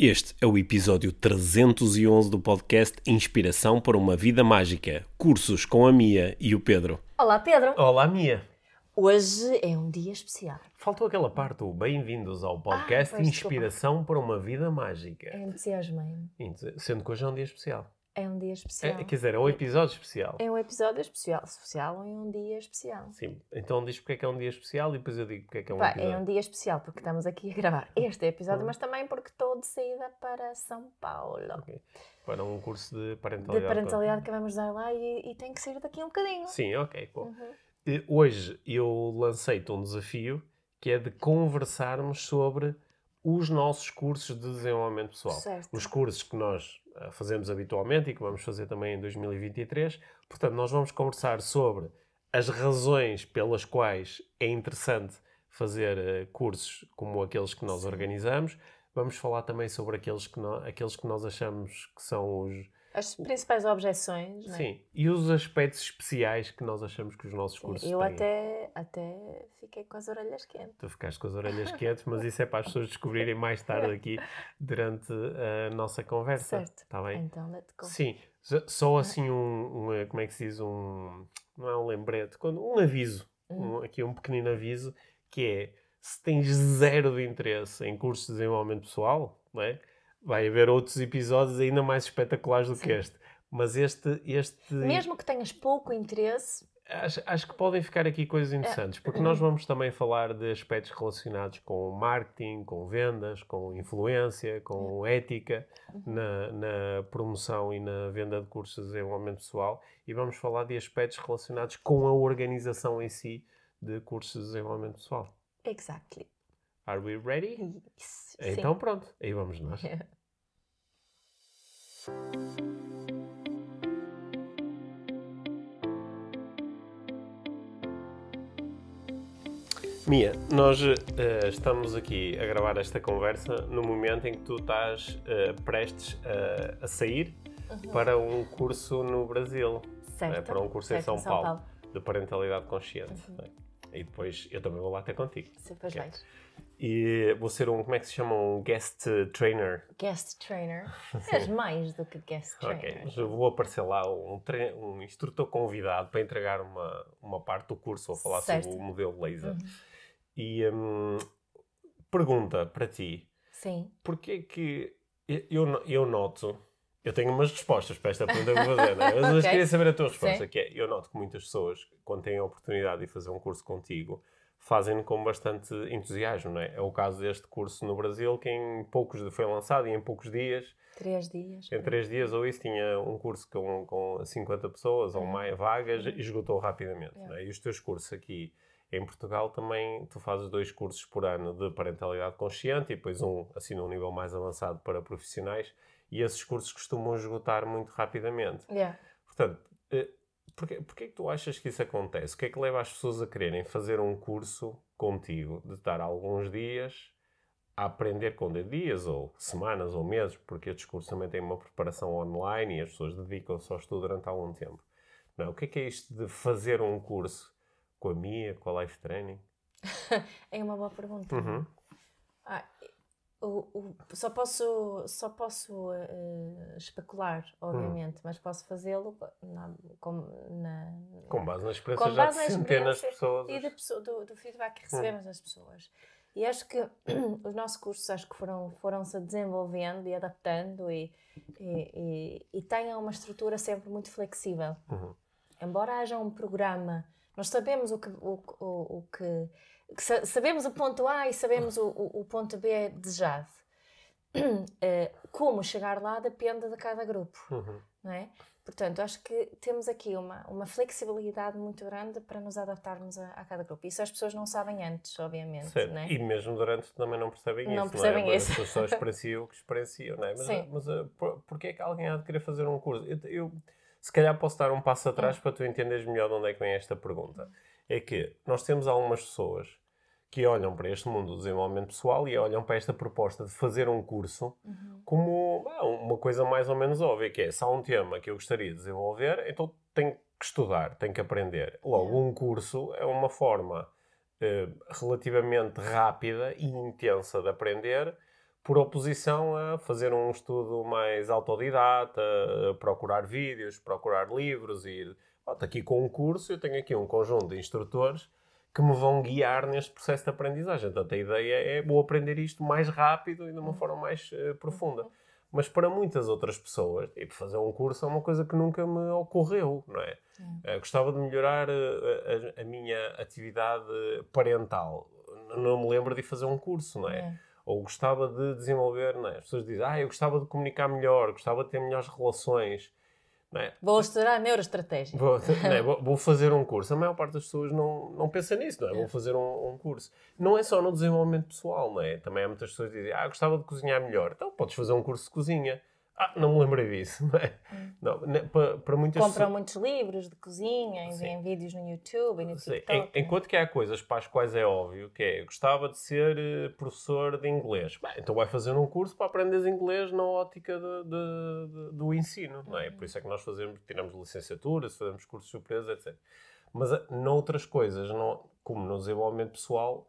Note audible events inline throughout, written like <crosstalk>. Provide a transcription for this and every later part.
Este é o episódio 311 do podcast Inspiração para uma Vida Mágica. Cursos com a Mia e o Pedro. Olá, Pedro. Olá, Mia. Hoje é um dia especial. Faltou aquela parte, o bem-vindos ao podcast Ah, Inspiração para uma Vida Mágica. É entusiasmo. Sendo que hoje é um dia especial. É um dia especial. É, quer dizer, é um episódio especial. É um episódio especial. Especial é um dia especial. Sim, então diz porque é que é um dia especial e depois eu digo porque é que é um Pá, episódio. é um dia especial porque estamos aqui a gravar <laughs> este episódio, mas também porque estou de saída para São Paulo. Ok. Para um curso de De parentalidade. parentalidade que vamos dar lá e, e tem que sair daqui um bocadinho. Sim, ok, bom. Uhum. Eh, Hoje eu lancei-te um desafio que é de conversarmos sobre os nossos cursos de desenvolvimento pessoal. Certo. Os cursos que nós fazemos habitualmente e que vamos fazer também em 2023. Portanto, nós vamos conversar sobre as razões pelas quais é interessante fazer eh, cursos como aqueles que nós organizamos. Vamos falar também sobre aqueles que, nó- aqueles que nós achamos que são os, As principais objeções, não é? Sim, e os aspectos especiais que nós achamos que os nossos cursos Eu têm. até, até fiquei com as orelhas quentes. Tu ficaste com as orelhas quietas, mas isso é para as pessoas <laughs> descobrirem mais tarde aqui durante a nossa conversa. Certo. Está bem? Então, let's go. Sim, só- assim um, um, eh, como é que se diz, um, não é um lembrete, quando, um aviso, Hum. um- aqui um pequenino aviso, que é, se tens zero de interesse em cursos de desenvolvimento pessoal, não é? Vai haver outros episódios ainda mais espetaculares do que Sim. este. Mas este, este Mesmo que tenhas pouco interesse, Acho, acho que podem ficar aqui coisas interessantes, porque nós vamos também falar de aspectos relacionados com marketing, com vendas, com influência, com ética, na, na promoção e na venda de cursos de desenvolvimento pessoal, e vamos falar de aspectos relacionados com a organização em si de cursos de desenvolvimento pessoal. exactly. Are we ready? Yes. Então pronto, aí vamos nós. Sim. <laughs> Mia, nós eh, estamos aqui a gravar esta conversa no momento em que tu estás eh, prestes a- a sair para um curso no Brasil, Certo. eh, para um curso em Certo, São, Paulo, de parentalidade consciente. né? E depois eu também vou lá ter contigo. Sim, pois Ok. vais. E vou ser um, como é que se chama? Um guest trainer. Guest trainer. <laughs> És mais do que guest Ok, trainer. mas eu vou aparecer lá um, um instrutor convidado para entregar uma, uma parte do curso ou falar Certo. sobre o modelo laser. Uhum. E hum, pergunta para ti: Sim. porquê que eu- eu noto, eu tenho umas respostas para esta pergunta que vou fazer, não é? mas eu Ok. queria saber a tua resposta, Sim. que é, eu noto que muitas pessoas, quando têm a oportunidade de fazer um curso contigo, fazem com bastante entusiasmo, não é? É o caso deste curso no Brasil, que em poucos, foi lançado e em poucos dias, Três dias. em três dias ou isso, tinha um curso com, com 50 pessoas ou Uhum. mais vagas e esgotou rapidamente. Yeah. não é? E os teus cursos aqui em Portugal também, tu fazes dois cursos por ano de parentalidade consciente e depois um, assim, num nível mais avançado para profissionais. E esses cursos costumam esgotar muito rapidamente. Yeah. Portanto, eh, porquê, porquê que tu achas que isso acontece? O que é que leva as pessoas a quererem fazer um curso contigo, de estar alguns dias a aprender com dias ou semanas ou meses, porque estes cursos também têm uma preparação online e as pessoas dedicam-se ao estudo durante algum tempo. Não, o que é que é isto de fazer um curso com a Mia, com a Life Training? <laughs> É uma boa pergunta. Uhum. Ah, o, o- só posso, só posso eh, especular, obviamente, mas posso fazê-lo na, com, na, Com base na experiência Com já base de na centenas de pessoas. e pessoa- do, do feedback que recebemos das pessoas. E acho que <clears throat> os nossos cursos acho que foram, foram se desenvolvendo e adaptando e, e, e, e têm uma estrutura sempre muito flexível. Uhum. Embora haja um programa, nós sabemos o que, o, o, o que, sabemos o ponto A e sabemos o, o, o ponto B desejado. <clears throat> Eh, Como chegar lá depende de cada grupo Uhum. não é? Portanto, acho que temos aqui uma, uma flexibilidade muito grande para nos adaptarmos a, a cada grupo. Isso as pessoas não sabem antes, obviamente, Certo. é? E mesmo durante também não percebem Não isso. percebem não é? isso. As pessoas só experienciam o que experienciam, não é? Mas, Sim. mas uh, por, porquê é que alguém há de querer fazer um curso? Eu, eu, se calhar posso dar um passo atrás Hum. para tu entenderes melhor de onde é que vem esta pergunta. É que nós temos algumas pessoas que olham para este mundo do desenvolvimento pessoal e olham para esta proposta de fazer um curso Uhum. como ah, uma coisa mais ou menos óbvia, que é, se há um tema que eu gostaria de desenvolver, então tenho que estudar, tenho que aprender. Logo, Yeah. um curso é uma forma eh, relativamente rápida e intensa de aprender, por oposição a fazer um estudo mais autodidata, procurar vídeos, procurar livros e estou aqui com um curso, eu tenho aqui um conjunto de instrutores que me vão guiar neste processo de aprendizagem. Portanto, a ideia é vou aprender isto mais rápido e de uma forma mais uh, profunda. Mas para muitas outras pessoas, tipo, fazer um curso é uma coisa que nunca me ocorreu, não é? Uh, gostava de melhorar uh, a, a, minha atividade parental. Não me lembro de fazer um curso, não é? é ou gostava de desenvolver, não é? As pessoas dizem, ah, eu gostava de comunicar melhor, gostava de ter melhores relações. É? Vou estudar neuroestratégia. Vou, é? <laughs> vou, vou, fazer um curso. A maior parte das pessoas não, não pensa nisso, não é? é. Vou fazer um, um, curso. Não é só no desenvolvimento pessoal, não é? Também há muitas pessoas que dizem, ah, gostava de cozinhar melhor. Então podes fazer um curso de cozinha. Ah, não me lembrei disso. Não é? Hum. Não, né, para, para muitas Compram muitos livros de cozinha, enviam vídeos no YouTube e no Sim. TikTok. Em, enquanto que há coisas para as quais é óbvio que é, gostava de ser uh, professor de inglês. Bem, então vai fazer um curso para aprender inglês na ótica de, de, de, do ensino. Não é? Por isso é que nós fazemos, tiramos licenciaturas, fazemos cursos superiores, etc. Mas uh, noutras coisas, não, como no desenvolvimento pessoal,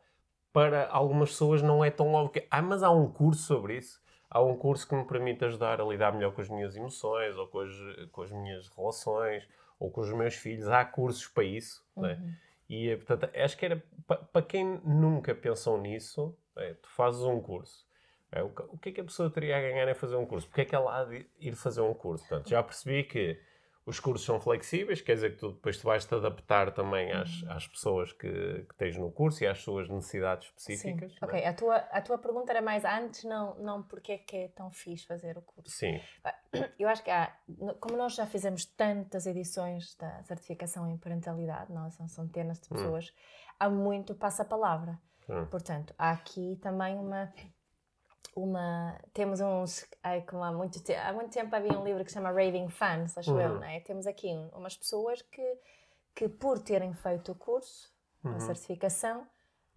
para algumas pessoas não é tão óbvio que, ah, mas há um curso sobre isso há um curso que me permite ajudar a lidar melhor com as minhas emoções, ou com as, com as minhas relações, ou com os meus filhos. Há cursos para isso. Uhum. Né? E, portanto, acho que era para quem nunca pensou nisso, é, tu fazes um curso. É, o, que é que a pessoa teria a ganhar em fazer um curso? Porque é que ela há de ir fazer um curso? Portanto, já percebi que os cursos são flexíveis, quer dizer que tu depois tu vais te adaptar também às, uhum. às pessoas que, que tens no curso e às suas necessidades específicas. Sim. É? Ok, a tua, a tua pergunta era mais antes, não, não porque é que é tão fixe fazer o curso. Sim. Eu acho que há, como nós já fizemos tantas edições da certificação em parentalidade, nós são centenas de hum. pessoas, hum. há muito passa-palavra. Hum. Portanto, há aqui também uma uma temos uns ai, como há muito tempo há muito tempo havia um livro que se chama Raving Fans acho uhum. eu não é? temos aqui um, umas pessoas que que por terem feito o curso uhum. a certificação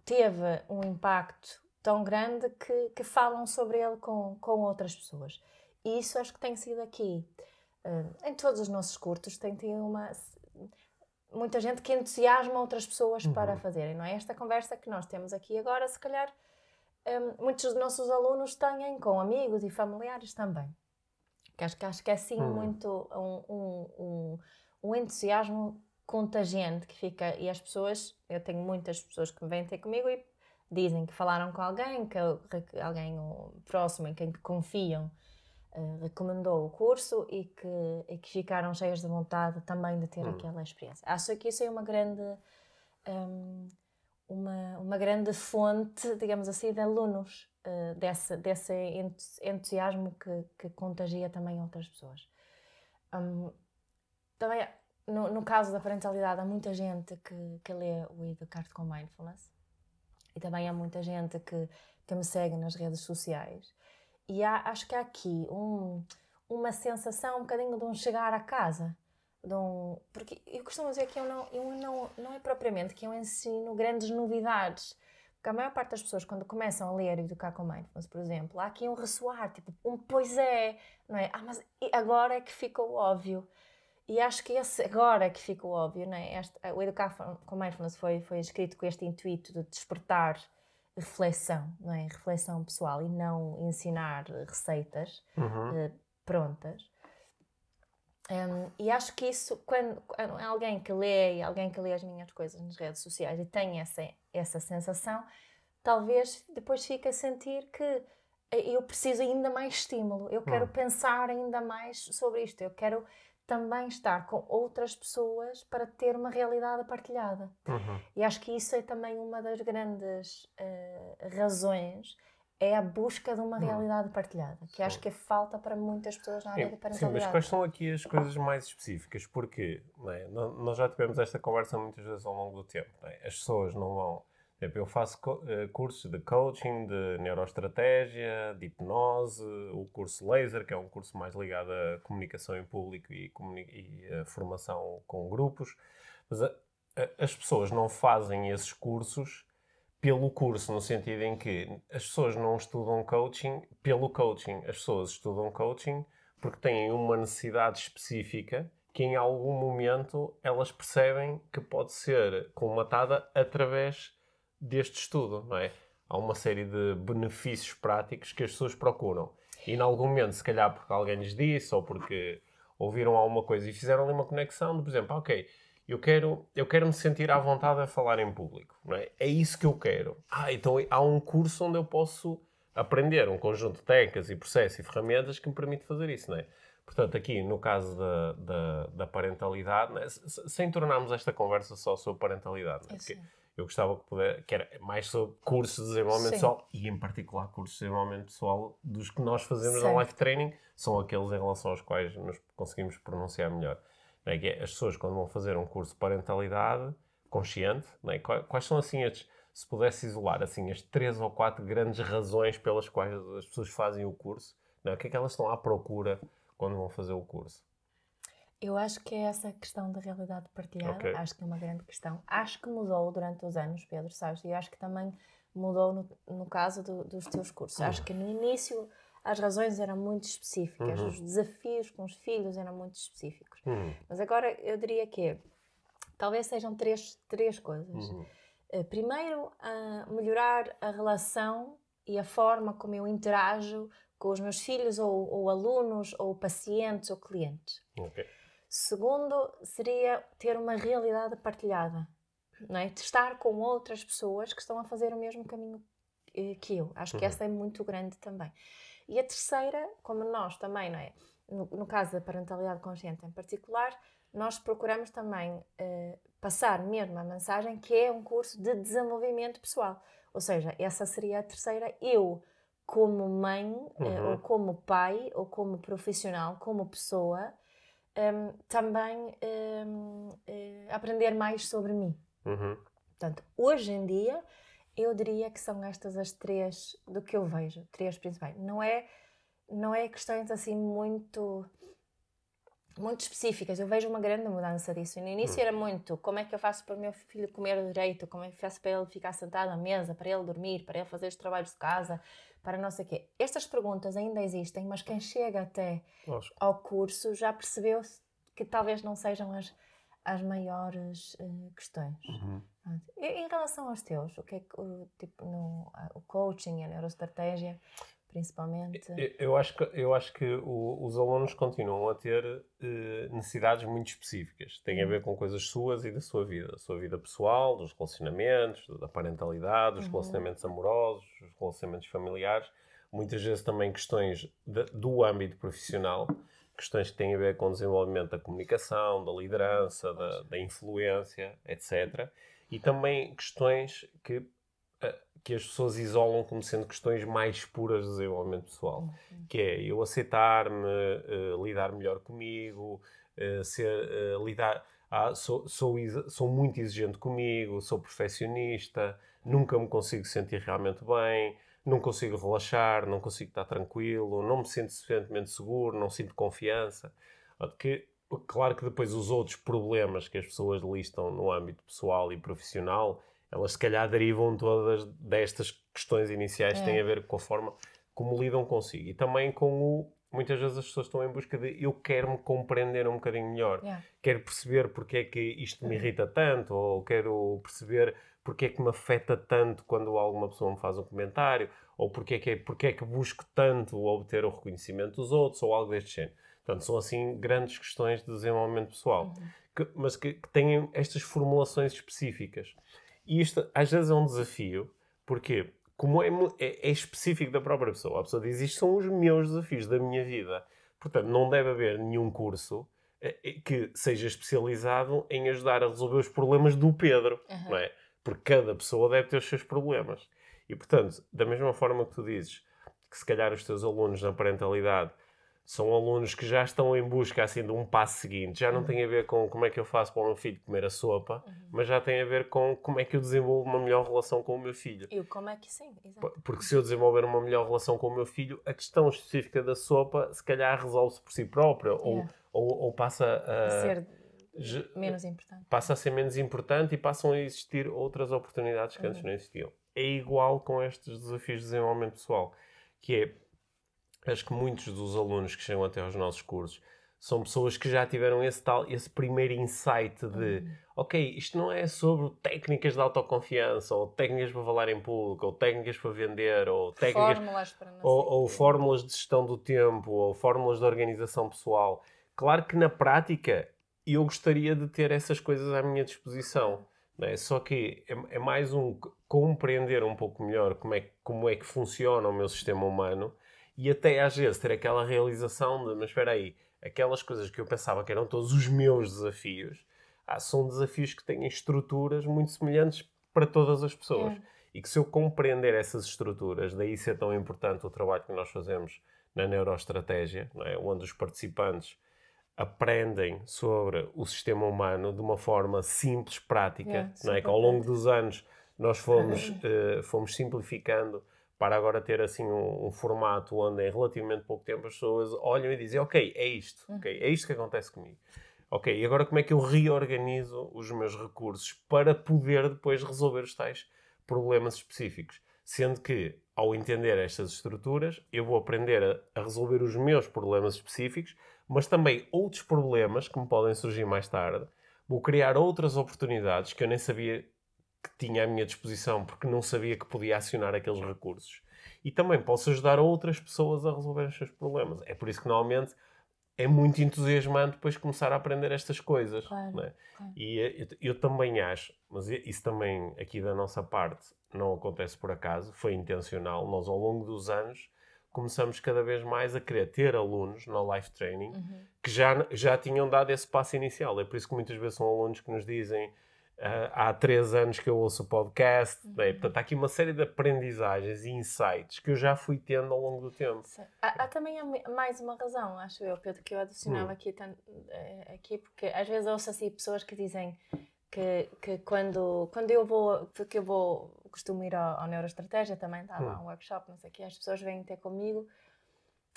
teve um impacto tão grande que, que falam sobre ele com, com outras pessoas e isso acho que tem sido aqui uh, em todos os nossos cursos tem tido uma muita gente que entusiasma outras pessoas uhum. para fazerem não é esta conversa que nós temos aqui agora se calhar um, muitos dos nossos alunos têm com amigos e familiares também. Que acho, que acho que é assim hum. muito um, um, um, um, entusiasmo contagiante que fica. E as pessoas, eu tenho muitas pessoas que vêm ter comigo e dizem que falaram com alguém, que alguém próximo em quem confiam uh, recomendou o curso e que, e que ficaram cheias de vontade também de ter hum. aquela experiência. Acho que isso é uma grande. Um, uma, uma grande fonte, digamos assim, de alunos uh, desse, desse entusiasmo que, que contagia também outras pessoas. Um, também, no, no, caso da parentalidade, há muita gente que, que lê o Educar-te com Mindfulness e também há muita gente que, que me segue nas redes sociais. E há, acho que há aqui um, uma sensação um bocadinho de um chegar a casa um, porque eu costumo dizer que eu não, eu não, não é propriamente que eu ensino grandes novidades. Porque a maior parte das pessoas, quando começam a ler e educar com mindfulness, por exemplo, há aqui um ressoar, tipo, um pois é, não é? Ah, mas agora é que ficou óbvio. E acho que esse agora é que ficou óbvio, não é? Este, o Educar com Mindfulness foi, foi escrito com este intuito de despertar reflexão, não é? Reflexão pessoal e não ensinar receitas uhum. uh, prontas. Um, e acho que isso, quando, quando alguém que lê, alguém que lê as minhas coisas nas redes sociais e tem essa, essa sensação, talvez depois fique a sentir que eh, eu preciso ainda mais estímulo, eu quero hum. pensar ainda mais sobre isto, eu quero também estar com outras pessoas para ter uma realidade partilhada. Uhum. E acho que isso é também uma das grandes uh, razões é a busca de uma hum. realidade partilhada, que Sim. acho que é falta para muitas pessoas na área da parentalidade. Sim, mas quais são aqui as coisas mais específicas? Porque é? nós já tivemos esta conversa muitas vezes ao longo do tempo. É? As pessoas não vão... Exemplo, eu faço eh, cursos de coaching, de neuroestratégia, de hipnose, o curso laser, que é um curso mais ligado à comunicação em público e, e a formação com grupos. Mas a, a, as pessoas não fazem esses cursos pelo curso, no sentido em que as pessoas não estudam coaching pelo coaching, as pessoas estudam coaching porque têm uma necessidade específica que em algum momento elas percebem que pode ser colmatada através deste estudo, não é? há uma série de benefícios práticos que as pessoas procuram. E em algum momento, se calhar porque alguém lhes disse ou porque ouviram alguma coisa e fizeram ali uma conexão de, por exemplo, ok, eu quero, eu quero me sentir à vontade a falar em público. Não é? é isso que eu quero. Ah, então há um curso onde eu posso aprender um conjunto de técnicas e processos e ferramentas que me permite fazer isso, não é? Portanto, aqui no caso da, da, da parentalidade, é? sem tornarmos esta conversa só sobre parentalidade, é? porque eu gostava que, puder, que era mais sobre cursos de desenvolvimento Sim. pessoal e, em particular, cursos de desenvolvimento pessoal dos que nós fazemos certo. no life training, são aqueles em relação aos quais nos conseguimos pronunciar melhor. É? Que é, as pessoas, quando vão fazer um curso de parentalidade consciente, é? quais são assim estes se pudesse isolar assim as três ou quatro grandes razões pelas quais as pessoas fazem o curso, não, o que é que elas estão à procura quando vão fazer o curso? Eu acho que é essa questão da realidade partilhada, okay. acho que é uma grande questão. Acho que mudou durante os anos, Pedro, sabes? E acho que também mudou no, no caso do, dos teus cursos. Uhum. Acho que no início as razões eram muito específicas, uhum. os desafios com os filhos eram muito específicos. Uhum. Mas agora eu diria que talvez sejam três, três coisas. Uhum. Eh, primeiro, a melhorar a relação e a forma como eu interajo com os meus filhos ou, ou alunos ou pacientes ou clientes. Okay. Segundo, seria ter uma realidade partilhada, não é? De estar com outras pessoas que estão a fazer o mesmo caminho eh, que eu. Acho que uhum. essa é muito grande também. E a terceira, como nós também, não é? No, no caso da parentalidade consciente em particular, nós procuramos também uh, passar mesmo a mensagem que é um curso de desenvolvimento pessoal. Ou seja, essa seria a terceira. Eu, como mãe, eh, uhum. uh, ou como pai, ou como profissional, como pessoa, um, ehm, também um, ehm, uh, eh, aprender mais sobre mim. Uhum. Portanto, hoje em dia, eu diria que são estas as três do que eu vejo, três principais. Não é, não é questões assim muito muito específicas. Eu vejo uma grande mudança disso. no início era muito como é que eu faço para o meu filho comer direito, como é que eu faço para ele ficar sentado à mesa, para ele dormir, para ele fazer os trabalhos de casa, para não sei o quê. Estas perguntas ainda existem, mas quem chega até ao curso já percebeu que talvez não sejam as, as maiores uh, questões. Uhum. E, em relação aos teus, o que é que o, tipo, no, o coaching, a neuroestratégia, principalmente? Eu acho que, eu acho que o, os alunos continuam a ter uh, necessidades muito específicas. Tem a ver com coisas suas e da sua vida. A sua vida pessoal, dos relacionamentos, da parentalidade, dos uhum. relacionamentos amorosos, dos relacionamentos familiares. Muitas vezes também questões de, do âmbito profissional, questões que têm a ver com o desenvolvimento da comunicação, da liderança, da, da influência, etc. E também questões que que as pessoas isolam como sendo questões mais puras de desenvolvimento pessoal, uhum. que é eu aceitar-me, uh, lidar melhor comigo, uh, ser, uh, lidar, ah, sou, sou, sou muito exigente comigo, sou perfeccionista, nunca me consigo sentir realmente bem, não consigo relaxar, não consigo estar tranquilo, não me sinto suficientemente seguro, não sinto confiança. Que, claro que depois os outros problemas que as pessoas listam no âmbito pessoal e profissional elas se calhar derivam todas destas questões iniciais que é. têm a ver com a forma como lidam consigo. E também com o. Muitas vezes as pessoas estão em busca de eu quero me compreender um bocadinho melhor. Yeah. Quero perceber porque é que isto me irrita tanto, ou quero perceber porque é que me afeta tanto quando alguma pessoa me faz um comentário, ou porque é que, porque é que busco tanto obter o reconhecimento dos outros, ou algo deste género. Portanto, são assim grandes questões de desenvolvimento pessoal, uhum. que, mas que, que têm estas formulações específicas. E isto às vezes é um desafio, porque como é, é, é, específico da própria pessoa, a pessoa diz isto são os meus desafios da minha vida. Portanto, não deve haver nenhum curso eh, eh, que seja especializado em ajudar a resolver os problemas do Pedro, uhum. não é? Porque cada pessoa deve ter os seus problemas. E, portanto, da mesma forma que tu dizes que se calhar os teus alunos na parentalidade são alunos que já estão em busca assim de um passo seguinte. Já não uhum. tem a ver com como é que eu faço para o meu filho comer a sopa, uhum. mas já tem a ver com como é que eu desenvolvo uma melhor relação com o meu filho. E como é que sim, exato. Porque se eu desenvolver uma melhor relação com o meu filho, a questão específica da sopa se calhar resolve-se por si própria yeah. ou, ou, ou, passa a, a ser menos importante. Passa a ser menos importante e passam a existir outras oportunidades que uhum. antes não existiam. É igual com estes desafios de desenvolvimento pessoal, que é acho que muitos dos alunos que chegam até aos nossos cursos são pessoas que já tiveram esse tal, esse primeiro insight de, uhum. ok, isto não é sobre técnicas de autoconfiança, ou técnicas para falar em público, ou técnicas para vender, ou técnicas... Fórmulas para ou, ou fórmulas de gestão do tempo, ou fórmulas de organização pessoal. Claro que na prática eu gostaria de ter essas coisas à minha disposição. É? Só que é, é, mais um compreender um pouco melhor como é, como é que funciona o meu sistema humano e até às vezes ter aquela realização de, mas espera aí, aquelas coisas que eu pensava que eram todos os meus desafios, ah, são desafios que têm estruturas muito semelhantes para todas as pessoas. É. E que se eu compreender essas estruturas, daí ser tão importante o trabalho que nós fazemos na neuroestratégia, é? onde os participantes aprendem sobre o sistema humano de uma forma simples, prática, é, não é? que ao longo dos anos nós fomos, uh, <laughs> fomos simplificando para agora ter assim um, um, formato onde em relativamente pouco tempo as pessoas olham e dizem ok, é isto, hum. ok, é isto que acontece comigo. Ok, e agora como é que eu reorganizo os meus recursos para poder depois resolver os tais problemas específicos? Sendo que, ao entender estas estruturas, eu vou aprender a, a resolver os meus problemas específicos, mas também outros problemas que me podem surgir mais tarde. Vou criar outras oportunidades que eu nem sabia que tinha à minha disposição porque não sabia que podia acionar aqueles recursos. E também posso ajudar outras pessoas a resolver os seus problemas. É por isso que normalmente é muito entusiasmante depois começar a aprender estas coisas. Claro, é? claro. E eh, eu, eu, também acho, mas isso também aqui da nossa parte não acontece por acaso, foi intencional. Nós ao longo dos anos começamos cada vez mais a querer ter alunos na life training uhum. que já, já tinham dado esse passo inicial. É por isso que muitas vezes são alunos que nos dizem Uh, há três anos que eu ouço o podcast, uhum. né? portanto há aqui uma série de aprendizagens e insights que eu já fui tendo ao longo do tempo. Há, há, também mais uma razão, acho eu, Pedro, que eu adicionava hum. aqui, eh, aqui, porque às vezes ouço assim pessoas que dizem que, que quando, quando eu vou, porque eu vou, costumo ir ao, ao Neuroestratégia também, estava hum. um workshop, não sei o quê, as pessoas vêm ter comigo.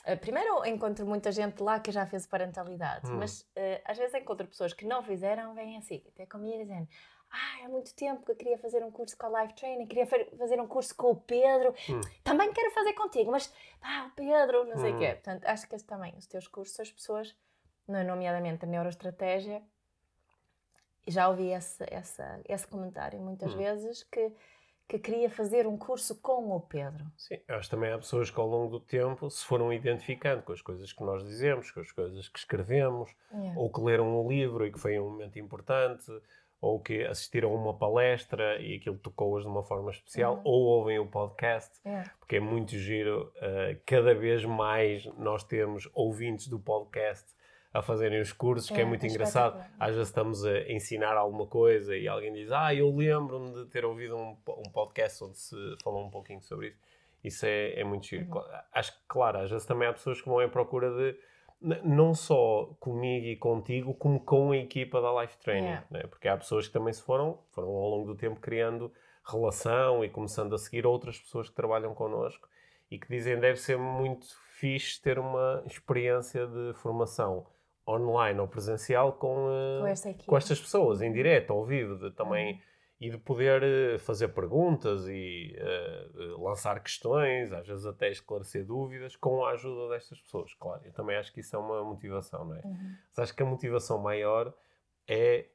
Uh, primeiro encontro muita gente lá que já fez parentalidade, hum. mas uh, às vezes encontro pessoas que não fizeram, vêm assim, até comigo dizendo ah, há muito tempo que eu queria fazer um curso com a Life Training, queria fazer um curso com o Pedro, hum. também quero fazer contigo, mas ah, o Pedro, não sei o hum. quê. Portanto, acho que também, os teus cursos, as pessoas, nomeadamente a neuroestratégia, já ouvi esse, esse, esse comentário muitas hum. vezes que que queria fazer um curso com o Pedro. Sim, acho que também há pessoas que ao longo do tempo se foram identificando com as coisas que nós dizemos, com as coisas que escrevemos, yeah. ou que leram um livro e que foi um momento importante, ou que assistiram a uma palestra e aquilo tocou-as de uma forma especial, uhum. ou ouvem o podcast, yeah. porque é muito giro. Uh, cada vez mais nós temos ouvintes do podcast a fazerem os cursos, é, que é muito é engraçado. Às vezes estamos a ensinar alguma coisa e alguém diz: Ah, eu lembro-me de ter ouvido um, um, podcast onde se falou um pouquinho sobre isso. Isso é, é muito giro. Uhum. Acho que, claro, às vezes também há pessoas que vão em procura de não só comigo e contigo, como com a equipa da Life Training. Yeah. Né? Porque há pessoas que também se foram, foram ao longo do tempo criando relação e começando a seguir outras pessoas que trabalham connosco e que dizem deve ser muito fixe ter uma experiência de formação online ou presencial com, uh, com, estas pessoas, em direto, ao vivo, de, também, uhum. e de poder uh, fazer perguntas e uh, lançar questões, às vezes até esclarecer dúvidas, com a ajuda destas pessoas, claro. Eu também acho que isso é uma motivação, não é? Uhum. Mas acho que a motivação maior é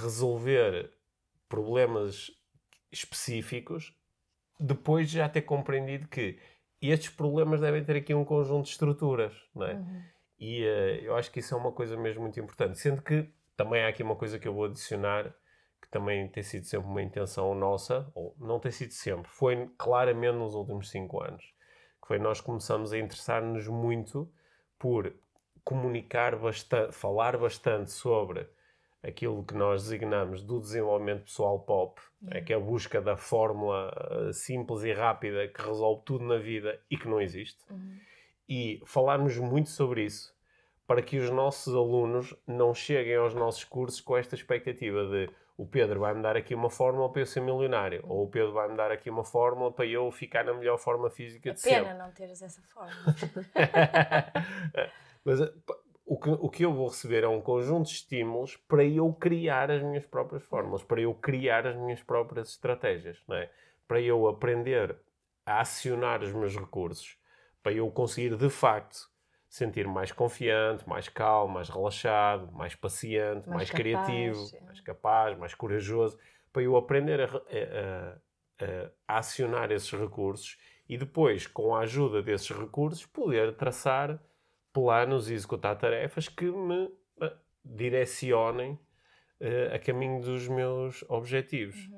resolver problemas específicos depois de já ter compreendido que estes problemas devem ter aqui um conjunto de estruturas, não é? Uhum e uh, eu acho que isso é uma coisa mesmo muito importante. Sendo que também há aqui uma coisa que eu vou adicionar, que também tem sido sempre uma intenção nossa, ou não tem sido sempre, foi claramente nos últimos cinco anos, que foi nós começamos a interessar-nos muito por comunicar bastante, falar bastante sobre aquilo que nós designamos do desenvolvimento pessoal pop, é que é a busca da fórmula uh, simples e rápida que resolve tudo na vida e que não existe. Uhum e falarmos muito sobre isso para que os nossos alunos não cheguem aos nossos cursos com esta expectativa de o Pedro vai-me dar aqui uma fórmula para eu ser milionário, ou o Pedro vai-me dar aqui uma fórmula para eu ficar na melhor forma física de sempre. pena não teres essa fórmula. <laughs> Mas o que, o que eu vou receber é um conjunto de estímulos para eu criar as minhas próprias fórmulas, para eu criar as minhas próprias estratégias, não é? para eu aprender a acionar os meus recursos para eu conseguir de facto sentir mais confiante, mais calmo, mais relaxado, mais paciente, mais, Mais criativo, capaz, é. mais capaz, mais corajoso, para eu aprender a, a- a- a acionar esses recursos e depois, com a ajuda desses recursos, poder traçar planos e executar tarefas que me eh, direcionem eh, a caminho dos meus objetivos.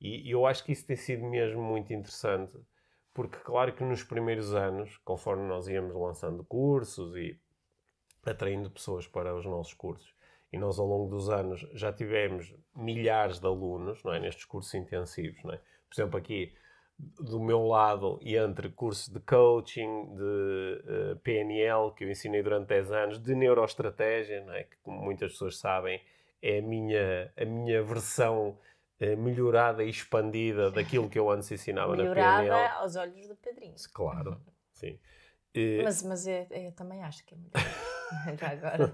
E, e eu acho que isso tem sido mesmo muito interessante, porque claro que nos primeiros anos, conforme nós íamos lançando cursos e atraindo pessoas para os nossos cursos, e nós ao longo dos anos já tivemos milhares de alunos não é, nestes cursos intensivos. Não é? Por exemplo, aqui do meu lado, e entre cursos de coaching, de eh, PNL, que eu ensinei durante 10 anos, de neuroestratégia, não é? que como muitas pessoas sabem, é a minha, a minha versão melhorada e expandida daquilo que eu antes ensinava na Melhorada PNL. aos olhos do Pedrinho. Claro, <laughs> sim. Eh, Mas, mas eu, eu também acho que é melhor. <laughs> Já agora.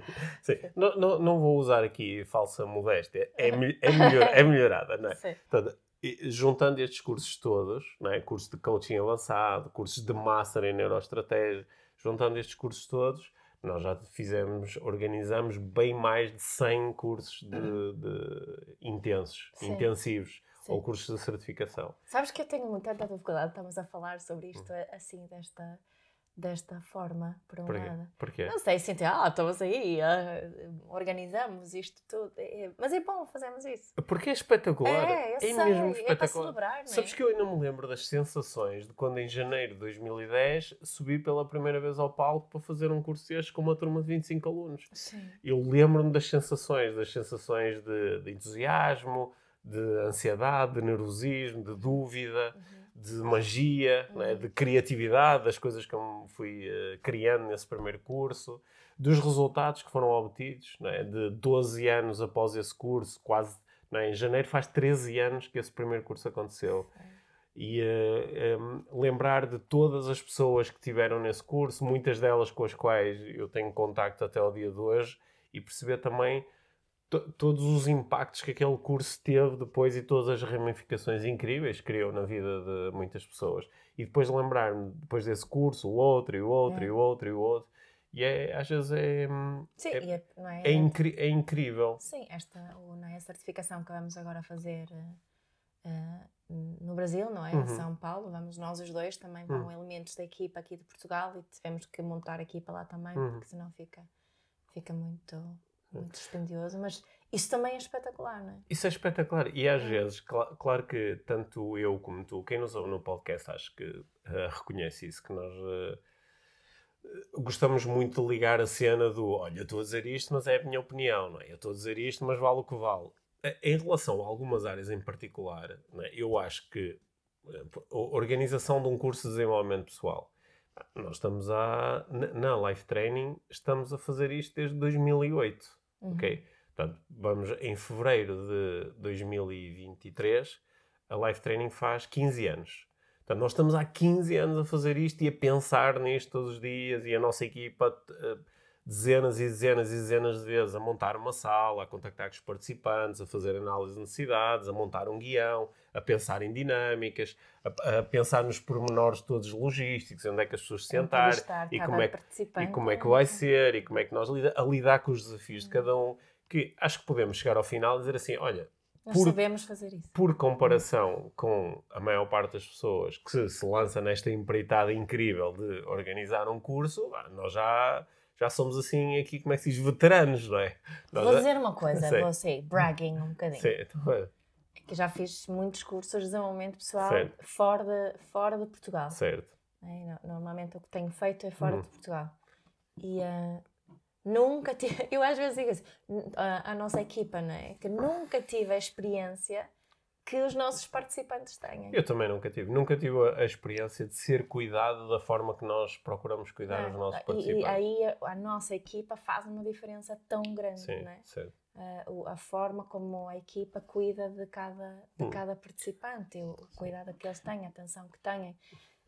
<laughs> sim. Não, não, não vou usar aqui falsa modéstia, é, é, melhor, é melhorada, não é? Sim. Portanto, e- juntando estes cursos todos, não é? cursos de coaching avançado, cursos de master em neuroestratégia, juntando estes cursos todos, nós já fizemos, organizamos bem mais de 100 cursos de, de intensos, Sim. intensivos, Sim. ou cursos de certificação. Sabes que eu tenho muita dificuldade, estamos a falar sobre isto assim, desta, desta forma, por um Porquê? lado. Porquê? Não sei, assim, ah, estamos aí, ah, organizamos isto tudo. É- mas é bom fazermos isso. Porque é espetacular. É, eu sei, mesmo é para espetacular. celebrar, não é? Sabes que eu ainda me lembro das sensações de quando em janeiro de 2010 subi pela primeira vez ao palco para fazer um curso destes com uma turma de 25 alunos. Sim. Eu lembro-me das sensações, das sensações de, de entusiasmo, de ansiedade, de nervosismo, de dúvida, de magia, não é? de criatividade, das coisas que eu fui eh, criando nesse primeiro curso, dos resultados que foram obtidos, não é? de 12 anos após esse curso, quase não é? em janeiro faz 13 anos que esse primeiro curso aconteceu. E eh, em, lembrar de todas as pessoas que tiveram nesse curso, muitas delas com as quais eu tenho contacto até ao dia de hoje, e perceber também todos os impactos que aquele curso teve depois e todas as ramificações incríveis que criou na vida de muitas pessoas. E depois lembrar-me, depois desse curso, o outro, e o outro, É. e o outro, e o outro. E é, às vezes é, hum, Sim, é, é, é? é, incri- é incrível. Sim, esta o, não é, a certificação que vamos agora fazer eh, no Brasil, não é? Uhum. Em São Paulo, vamos nós os dois, também vão elementos da equipa aqui de Portugal e tivemos que montar a equipa lá também, Uhum. porque senão fica, fica muito, muito dispendioso. Mas isso também é espetacular, não é? Isso é espetacular. E às vezes, cla- claro que tanto eu como tu, quem nos ouve no podcast, acho que eh, reconhece isso, que nós eh, gostamos muito de ligar a cena do olha, eu estou a dizer isto, mas é a minha opinião, não é? Eu estou a dizer isto, mas vale o que vale. Eh, Em relação a algumas áreas em particular, não é? eu acho que a organização de um curso de desenvolvimento pessoal, nós estamos a, na Life Training, estamos a fazer isto desde 2008, Uhum. ok? Portanto, vamos em fevereiro de 2023, a Life Training faz 15 anos. Portanto, nós estamos há 15 anos a fazer isto e a pensar nisto todos os dias e a nossa equipa eh, dezenas e dezenas e dezenas de vezes a montar uma sala, a contactar com os participantes, a fazer análise de necessidades, a montar um guião, a pensar em dinâmicas, a, a pensar nos pormenores todos logísticos, onde é que as pessoas se sentarem Entrevistar e como é que e como é que vai ser e como é que nós lida, a lidar com os desafios de cada um, que acho que podemos chegar ao final e dizer assim, olha, Nós por- sabemos fazer isso. por comparação com a maior parte das pessoas que se, lança nesta empreitada incrível de organizar um curso, nós já, já somos assim aqui, como é que se diz, veteranos, não é? Vou já- dizer uma coisa, Sei. vou ser bragging um bocadinho. Sim, então, é, Que já fiz muitos cursos de desenvolvimento pessoal Certo. fora de, fora de Portugal. certo. É, no- normalmente o que tenho feito é fora Uhum. de Portugal. E ah, nunca tive. <laughs> Eu às vezes digo assim, a, a nossa equipa, não é? Que nunca tive a experiência que os nossos participantes têm. Eu também nunca tive. Nunca tive a, a experiência de ser cuidado da forma que nós procuramos cuidar Não os nossos E- participantes. E, aí a, a nossa equipa faz uma diferença tão grande, Sim, não é? certo. Ah, o- a forma como a equipa cuida de cada, de Hum. cada participante, o cuidado que eles têm, a atenção que têm.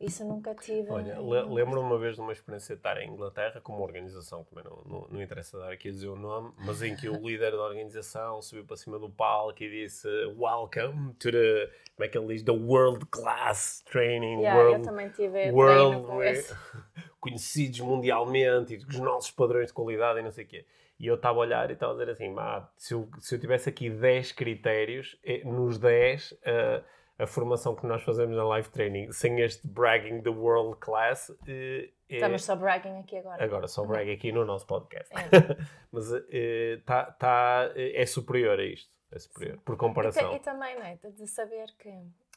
Isso nunca tive. Olha, em- le- lembro-me uma vez de uma experiência de estar em Inglaterra com uma organização, que também não, não, não interessa dar aqui a dizer o nome, mas em que o líder da organização subiu para cima do palco e disse Welcome to the, como é que ele diz, the World Class Training, Yeah, eu World, também tive world com esse. <laughs> conhecidos mundialmente e os nossos padrões de qualidade e não sei o quê. E eu estava a olhar e estava a dizer assim, se, eu, se eu tivesse aqui 10 critérios, eh, nos 10 uh, a formação que nós fazemos na live training, sem este bragging the world class... Uh, Estamos só bragging aqui agora. Agora, só bragging aqui no nosso podcast. É. <laughs> Mas uh, tá, tá, é superior a isto. É superior, Sim. por comparação. E, e, também, não é? De saber que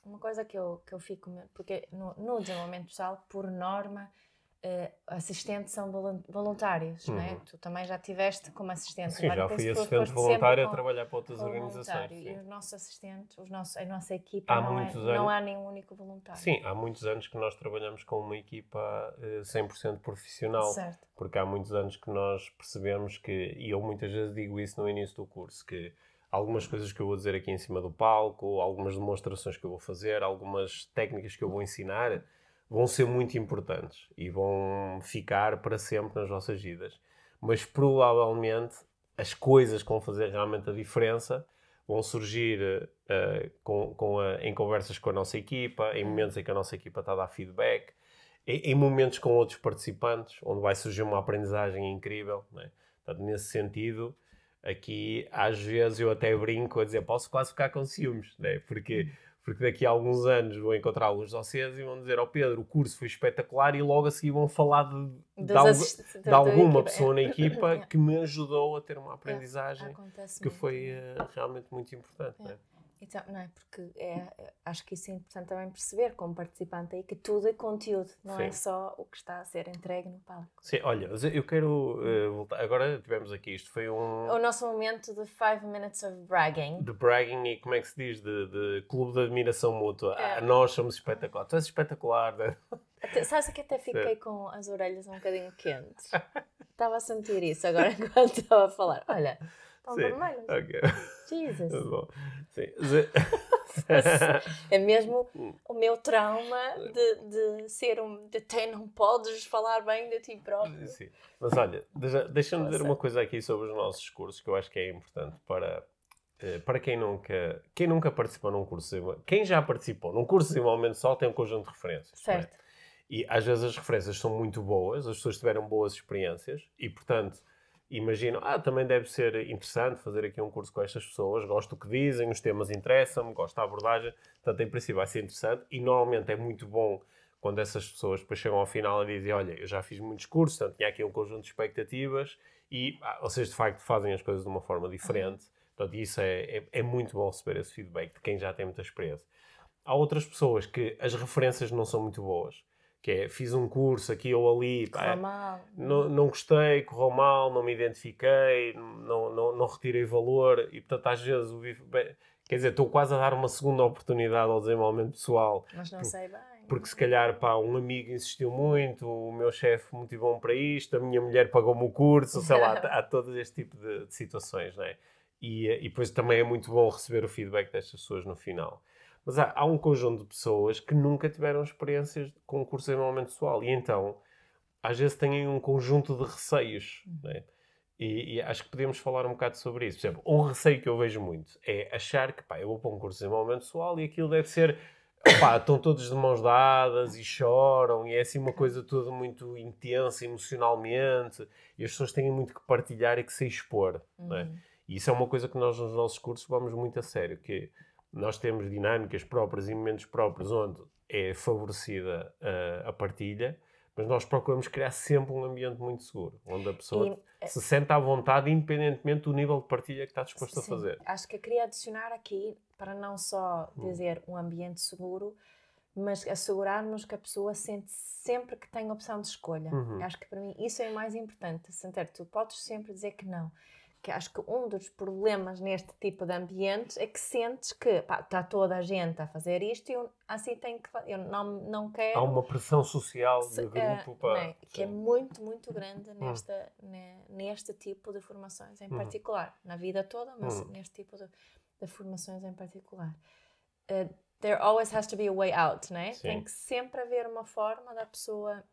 uma coisa que eu, que eu fico. Porque no, no desenvolvimento pessoal, por norma, uh, assistentes são voluntários, uhum. não é? Uhum. Tu também já tiveste como assistente. Sim, já fui assistente voluntário a trabalhar para outras organizações. E os nossos assistentes, os nossos, a nossa equipa, há não, é, anos, não há nenhum único voluntário. Sim, há muitos anos que nós trabalhamos com uma equipa uh, 100% profissional. Certo. Porque há muitos anos que nós percebemos que, e eu muitas vezes digo isso no início do curso, que algumas coisas que eu vou dizer aqui em cima do palco, algumas demonstrações que eu vou fazer, algumas técnicas que eu vou ensinar, vão ser muito importantes e vão ficar para sempre nas vossas vidas. Mas provavelmente as coisas que vão fazer realmente a diferença vão surgir uh, com, com a, em conversas com a nossa equipa, em momentos em que a nossa equipa está a dar feedback, em, em momentos com outros participantes, onde vai surgir uma aprendizagem incrível. Né? Portanto, nesse sentido, aqui às vezes eu até brinco a dizer posso quase ficar com ciúmes, né? porque, porque daqui a alguns anos vou encontrar alguns vocês e vão dizer ao oh, Pedro, o curso foi espetacular e logo a seguir vão falar de, de, de alguma pessoa na equipa <laughs> que me ajudou a ter uma aprendizagem que foi uh, realmente muito importante. Né? Então, não é? Porque é, acho que isso é importante também perceber, como participante aí, que tudo é conteúdo, não é Sim. é só o que está a ser entregue no palco. Sim, olha, eu quero uh, voltar. Agora tivemos aqui, isto foi um. O nosso momento de 5 minutes of bragging. De bragging e como é que se diz? De, de clube de admiração mútua. É. Ah, nós somos espetaculares. Tu és espetacular. Né? Até, sabes que até fiquei com as orelhas um bocadinho quentes. Estava a sentir isso agora <laughs> enquanto estava a falar. Olha. Estão vermelhos. Ok. Jesus. <laughs> Bom. Sim. <laughs> é mesmo o meu trauma de, de ser um. de ter, não podes falar bem de ti próprio. Sim. Mas olha, deixa-me dizer uma coisa aqui sobre os nossos cursos que eu acho que é importante para. Eh, para quem nunca, quem nunca participou num curso, quem já participou num curso de desenvolvimento só tem um conjunto de referências. É? Certo. E às vezes as referências são muito boas, as pessoas tiveram boas experiências e, portanto, imagino, ah, também deve ser interessante fazer aqui um curso com estas pessoas, gosto do que dizem, os temas interessam-me, gosto da abordagem, portanto, em princípio vai ser interessante e normalmente é muito bom quando essas pessoas depois chegam ao final e dizem, olha, eu já fiz muitos cursos, portanto, tinha aqui um conjunto de expectativas e ah, vocês de facto fazem as coisas de uma forma diferente, portanto, isso é, é, é muito bom receber esse feedback de quem já tem muita experiência. Há outras pessoas que as referências não são muito boas que é fiz um curso aqui ou ali, pá, mal. Não, não gostei, correu mal, não me identifiquei, não, não, não retirei valor e portanto às vezes o quer dizer, estou quase a dar uma segunda oportunidade ao desenvolvimento pessoal. Mas não sei bem. Porque se calhar pá, um amigo insistiu muito, o meu chefe motivou-me para isto, a minha mulher pagou-me o curso, sei lá, <laughs> há todo este tipo de, de situações, não é? E, e depois também é muito bom receber o feedback destas pessoas no final. Mas há, há, um conjunto de pessoas que nunca tiveram experiências com curso de desenvolvimento pessoal e então às vezes têm um conjunto de receios. Né? E, e, acho que podemos falar um bocado sobre isso. Por exemplo, um receio que eu vejo muito é achar que pá, eu vou para um curso de desenvolvimento pessoal e aquilo deve ser. Pá, estão todos de mãos dadas e choram, e é assim uma coisa toda muito intensa emocionalmente, e as pessoas têm muito que partilhar e que se expor. Uhum. Né? E isso é uma coisa que nós nos nossos cursos vamos muito a sério, que nós temos dinâmicas próprias e momentos próprios onde é favorecida a, a partilha, mas nós procuramos criar sempre um ambiente muito seguro, onde a pessoa e, se sente à vontade, independentemente do nível de partilha que está disposto sim, a fazer. Acho que eu queria adicionar aqui, para não só hum. dizer um ambiente seguro, mas assegurarmos que a pessoa sente sempre que tem opção de escolha. Uhum. Acho que para mim isso é o mais importante. Sentir, tu podes sempre dizer que não que acho que um dos problemas neste tipo de ambientes é que sentes que está toda a gente a fazer isto e eu assim tenho que eu não, não quero. Há uma pressão social de grupo uh, para. É, que é muito, muito grande hum. nesta, hum. neste tipo de formações em hum. particular. Na vida toda, mas hum. neste tipo de, de, formações em particular. Uh, there always has to be a way out, né? Tem que sempre haver uma forma da pessoa.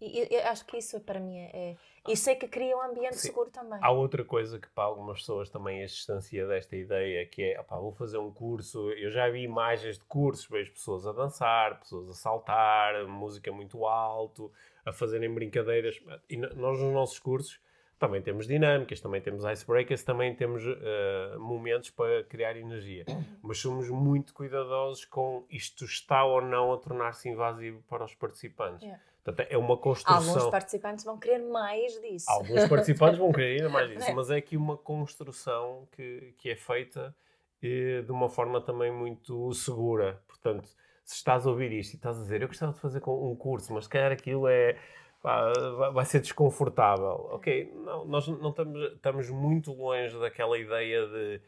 E eu acho que isso para mim é. é e sei que cria um ambiente Sim. seguro também. Há outra coisa que para algumas pessoas também as distancia desta ideia, que é, opá, vou fazer um curso, eu já vi imagens de cursos, vejo pessoas a dançar, pessoas a saltar, música muito alto, a fazerem brincadeiras. E nós nos nossos cursos também temos dinâmicas, também temos icebreakers, também temos uh, momentos para criar energia. <clears throat> Mas somos muito cuidadosos com isto está ou não a tornar-se invasivo para os participantes. Yeah. Portanto, é uma construção. Alguns participantes vão querer mais disso. Alguns participantes vão querer ainda mais <laughs> disso, é. mas é aqui uma construção que, que é feita eh, de uma forma também muito segura. Portanto, se estás a ouvir isto e estás a dizer, eu gostava de fazer um curso, mas se calhar aquilo é. Pá, vai ser desconfortável. Ok, não, nós não estamos, estamos muito longe daquela ideia de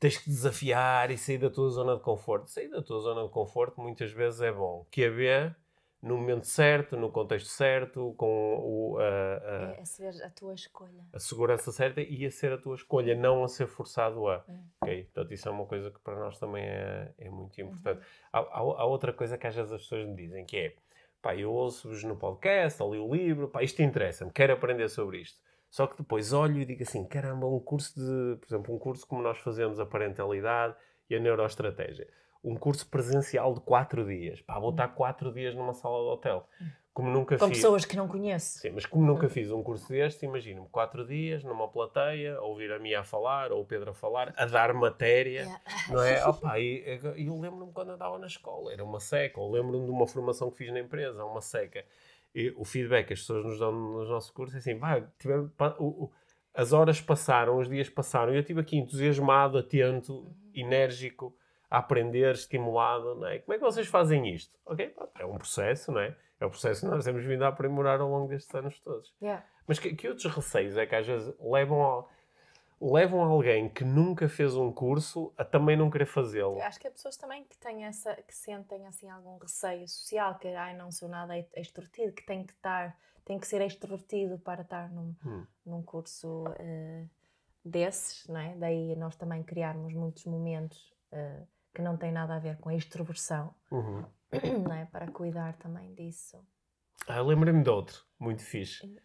tens que desafiar e sair da tua zona de conforto. Sair da tua zona de conforto muitas vezes é bom. Que haver no momento certo, no contexto certo, com o, a, a, é a ser a tua escolha. A segurança certa e a ser a tua escolha, não a ser forçado a. É. Okay? Portanto, isso é uma coisa que para nós também é, é muito importante. Uhum. Há, há, há, outra coisa que às vezes as pessoas me dizem, que é, pá, eu ouço-vos no podcast, ou li o livro, pá, isto interessa-me, quero aprender sobre isto. Só que depois olho e digo assim, caramba, um curso de, por exemplo, um curso como nós fazemos a parentalidade e a neuroestratégia um curso presencial de 4 dias. Pá, vou estar 4 dias numa sala de hotel. Como nunca Com fiz... pessoas que não conheço. Sim, mas como nunca fiz um curso deste, imagino-me 4 dias numa plateia, ouvir a Mia a falar, ou o Pedro a falar, a dar matéria, yeah. não é? Opa, e eu lembro-me quando andava na escola, era uma seca, ou lembro-me de uma formação que fiz na empresa, uma seca. E o feedback que as pessoas nos dão nos nossos cursos é assim, vai, tivemos, as horas passaram, os dias passaram, e eu estive aqui entusiasmado, atento, uhum. enérgico, a aprender, estimulado, não é? Como é que vocês fazem isto? Ok, é um processo, não é? É um processo que nós temos vindo a aprimorar ao longo destes anos todos. Yeah. Mas que, que, outros receios é que às vezes levam, levam alguém que nunca fez um curso a também não querer fazê-lo? Acho que há pessoas também que têm essa, que sentem assim algum receio social, que ai, não sou nada extrovertido, que tem que estar, tem que ser extrovertido para estar num, hum. num curso uh, desses, não é? Daí nós também criarmos muitos momentos uh, que não tem nada a ver com a extroversão, uhum. <coughs> é? para cuidar também disso. Ah, lembrei-me de outro, muito fixe.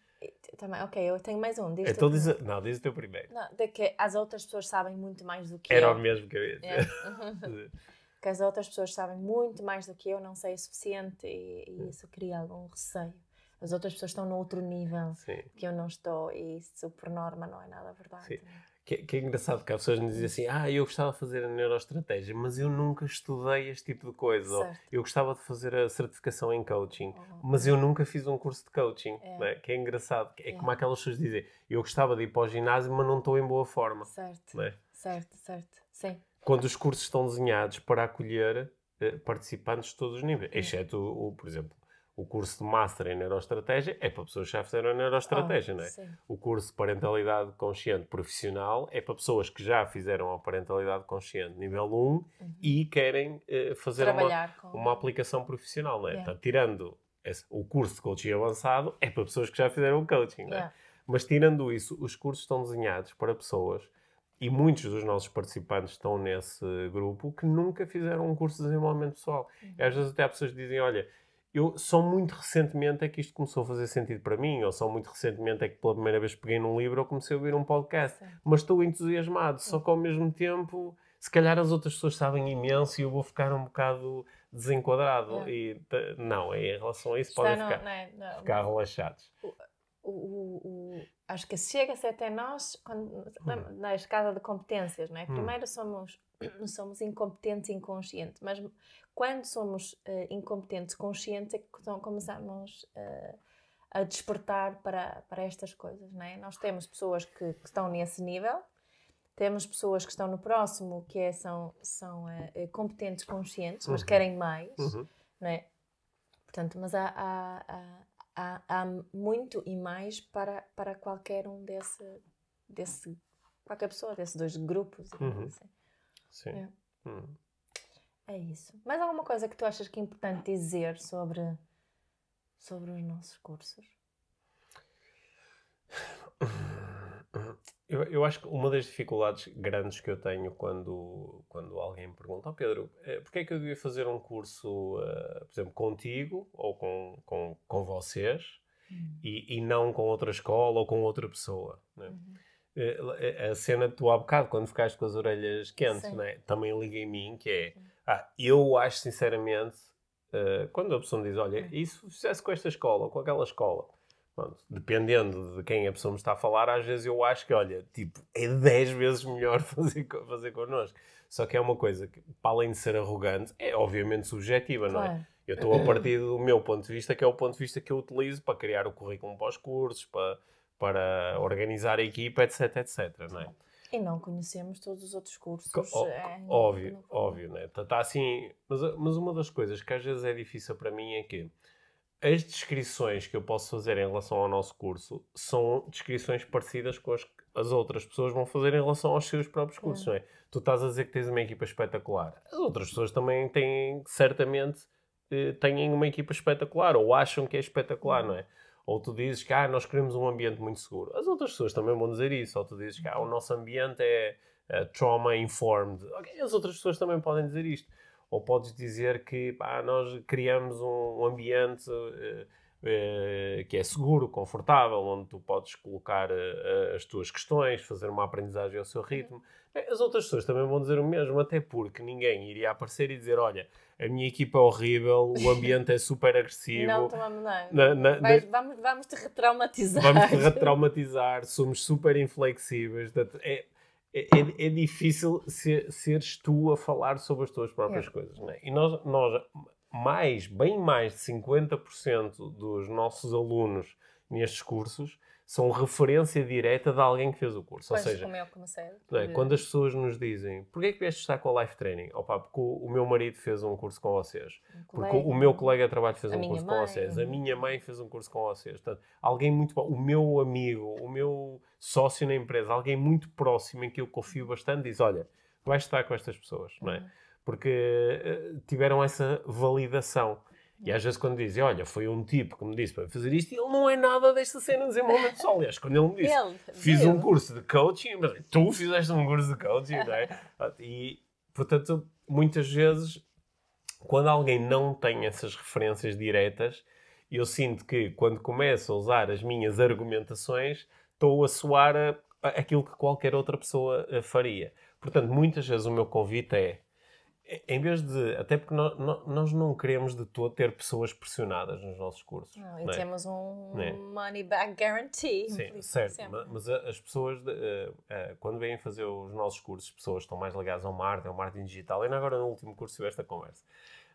Também, ok, eu tenho mais um. Diz então diz, não, diz o teu primeiro. Não, de que as outras pessoas sabem muito mais do que Era eu. Era o mesmo que eu ia dizer. É. <laughs> que as outras pessoas sabem muito mais do que eu, não sei o suficiente e, e isso cria algum receio. As outras pessoas estão no outro nível Sim. que eu não estou e isso por norma não é nada verdade. Sim. Que, que, é engraçado que as pessoas me dizem assim: Ah, eu gostava de fazer a neuroestratégia, mas eu nunca estudei este tipo de coisa. Ou, eu gostava de fazer a certificação em coaching, uhum. mas eu nunca fiz um curso de coaching. É. Né? Que é engraçado. É, é, como aquelas pessoas dizem: Eu gostava de ir para o ginásio, mas não estou em boa forma. Certo. Né? Certo, certo. Sim. Quando os cursos estão desenhados para acolher uh, participantes de todos os níveis, exceto, o, o, por exemplo, o curso de Master em Neuroestratégia é para pessoas que já fizeram a Neuroestratégia, oh, não é? Sim. O curso de Parentalidade Consciente Profissional é para pessoas que já fizeram a Parentalidade Consciente nível 1 uhum. e querem uh, fazer uma, com... uma aplicação profissional, não é? Yeah. Portanto, tirando esse, o curso de coaching avançado, é para pessoas que já fizeram coaching, não é? Mas tirando isso, os cursos estão desenhados para pessoas e muitos dos nossos participantes estão nesse grupo que nunca fizeram um curso de desenvolvimento pessoal. Uhum. Às vezes até há pessoas que dizem, olha, eu só muito recentemente é que isto começou a fazer sentido para mim, ou só muito recentemente é que pela primeira vez peguei num livro ou comecei a ouvir um podcast. Sim. Mas estou entusiasmado, só que ao mesmo tempo, se calhar as outras pessoas sabem imenso e eu vou ficar um bocado desenquadrado. E não, em relação a isso, podem ficar, não, é, não, ficar não. relaxados. O, o, o, acho que chega-se até nós quando, hum. na escada de competências, não é? Hum. Primeiro somos, <clears throat> somos incompetentes inconscientes, mas quando somos uh, incompetentes, conscientes, é que começamos uh, a despertar para, para estas coisas, não é? Nós temos pessoas que, que, estão nesse nível, temos pessoas que estão no próximo, que é, são, são uh, competentes, conscientes, mas uhum. querem mais, uhum. não é? Portanto, mas há, há, há, há, muito e mais para, para qualquer um desse, desse, qualquer pessoa, desses dois grupos. Uhum. Assim. Sim. É. Uhum. É isso. Mais alguma coisa que tu achas que é importante dizer sobre, sobre os nossos cursos? <sniffs> Eu, eu acho que uma das dificuldades grandes que eu tenho quando, quando alguém me pergunta, oh Pedro, eh, porquê é que eu devia fazer um curso, uh, por exemplo, contigo ou com, com, com vocês uhum. e, e não com outra escola ou com outra pessoa? Né? Uhum. Uh, a cena de tu há bocado, quando ficaste com as orelhas quentes, né? também liga em mim, que é, ah, eu acho sinceramente, uh, quando a pessoa me diz, olha, isso fizesse com esta escola ou com aquela escola, Pronto, dependendo de quem a pessoa me está a falar, às vezes eu acho que, olha, tipo, é 10 vezes melhor <laughs> fazer, fazer connosco. Só que é uma coisa que, para além de ser arrogante, é obviamente subjetiva, claro. não é? Eu estou a partir do meu ponto de vista, que é o ponto de vista que eu utilizo para criar o currículo para os cursos, para, para organizar a equipa, etc, etc, não é? E não conhecemos todos os outros cursos. Ó, é, óbvio, óbvio, né? Está tá assim... Mas, mas uma das coisas que às vezes é difícil para mim é que as descrições que eu posso fazer em relação ao nosso curso são descrições parecidas com as que as outras pessoas vão fazer em relação aos seus próprios cursos, é. não é? Tu estás a dizer que tens uma equipa espetacular. As outras pessoas também têm, certamente, eh, têm uma equipa espetacular ou acham que é espetacular, não é? Ou tu dizes que ah, nós queremos um ambiente muito seguro. As outras pessoas também vão dizer isso. Ou tu dizes que ah, o nosso ambiente é uh, trauma-informed. Okay, as outras pessoas também podem dizer isto ou podes dizer que pá, nós criamos um ambiente uh, uh, que é seguro, confortável, onde tu podes colocar uh, as tuas questões, fazer uma aprendizagem ao seu ritmo. As outras pessoas também vão dizer o mesmo, até porque ninguém iria aparecer e dizer: Olha, a minha equipa é horrível, o ambiente é super <laughs> agressivo. Não, tomamos, não. Na, na, Vais, vamos, vamos te retraumatizar. Vamos te <laughs> retraumatizar, somos super inflexíveis. É, é, é, é, difícil ser, seres tu a falar sobre as tuas próprias é. coisas. Né? E nós, nós, mais, bem mais de 50% dos nossos alunos nestes cursos são referência direta de alguém que fez o curso. Pois, Ou seja, como eu comecei. É, quando as pessoas nos dizem porquê é que vieste estar com a Life Training? Opa, porque o, o, meu marido fez um curso com vocês. Um porque o, meu colega de trabalho fez um curso mãe, com vocês. A minha mãe fez um curso com vocês. Portanto, alguém muito bom. O meu amigo, o meu sócio na empresa, alguém muito próximo em que eu confio bastante, diz, olha, vais estar com estas pessoas, não é? Uhum. Porque uh, tiveram essa validação. E às vezes quando dizem, olha, foi um tipo que me disse para fazer isto, ele não é nada desta cena de desenvolvimento pessoal. Aliás, quando ele me disse, ele, fiz viu? um curso de coaching, mas tu fizeste um curso de coaching, não é? E, portanto, muitas vezes, quando alguém não tem essas referências diretas, eu sinto que quando começo a usar as minhas argumentações, estou a soar a, a aquilo que qualquer outra pessoa eh, faria. Portanto, muitas vezes o meu convite é em vez de. Até porque nós, nós não queremos de todo ter pessoas pressionadas nos nossos cursos. Não, e não é? temos um é? money back guarantee. Sim, certo. Mas, mas, as pessoas, uh, uh, quando vêm fazer os nossos cursos, pessoas estão mais ligadas ao marketing, ao marketing digital, ainda agora no último curso tive esta conversa.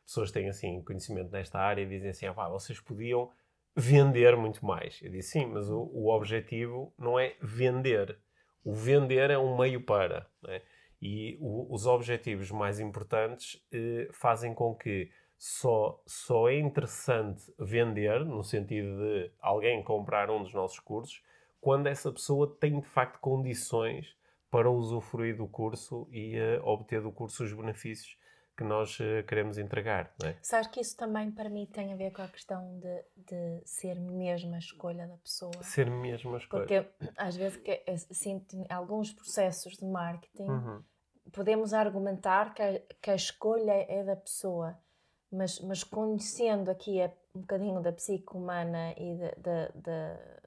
Pessoas têm assim conhecimento nesta área e dizem assim: ah, vocês podiam vender muito mais. Eu disse sim, mas o, o objetivo não é vender. O vender é um meio para. Não é? E o, os objetivos mais importantes eh, fazem com que só, só é interessante vender, no sentido de alguém comprar um dos nossos cursos, quando essa pessoa tem de facto condições para usufruir do curso e uh, obter do curso os benefícios que nós uh, queremos entregar. Não é? Sabes que isso também para mim tem a ver com a questão de, de ser mesmo a escolha da pessoa. Ser mesmo a escolha. Porque às vezes que, assim, alguns processos de marketing uhum. podemos argumentar que a, que a escolha é da pessoa, mas, mas conhecendo aqui a, um bocadinho da psique humana e de, de, de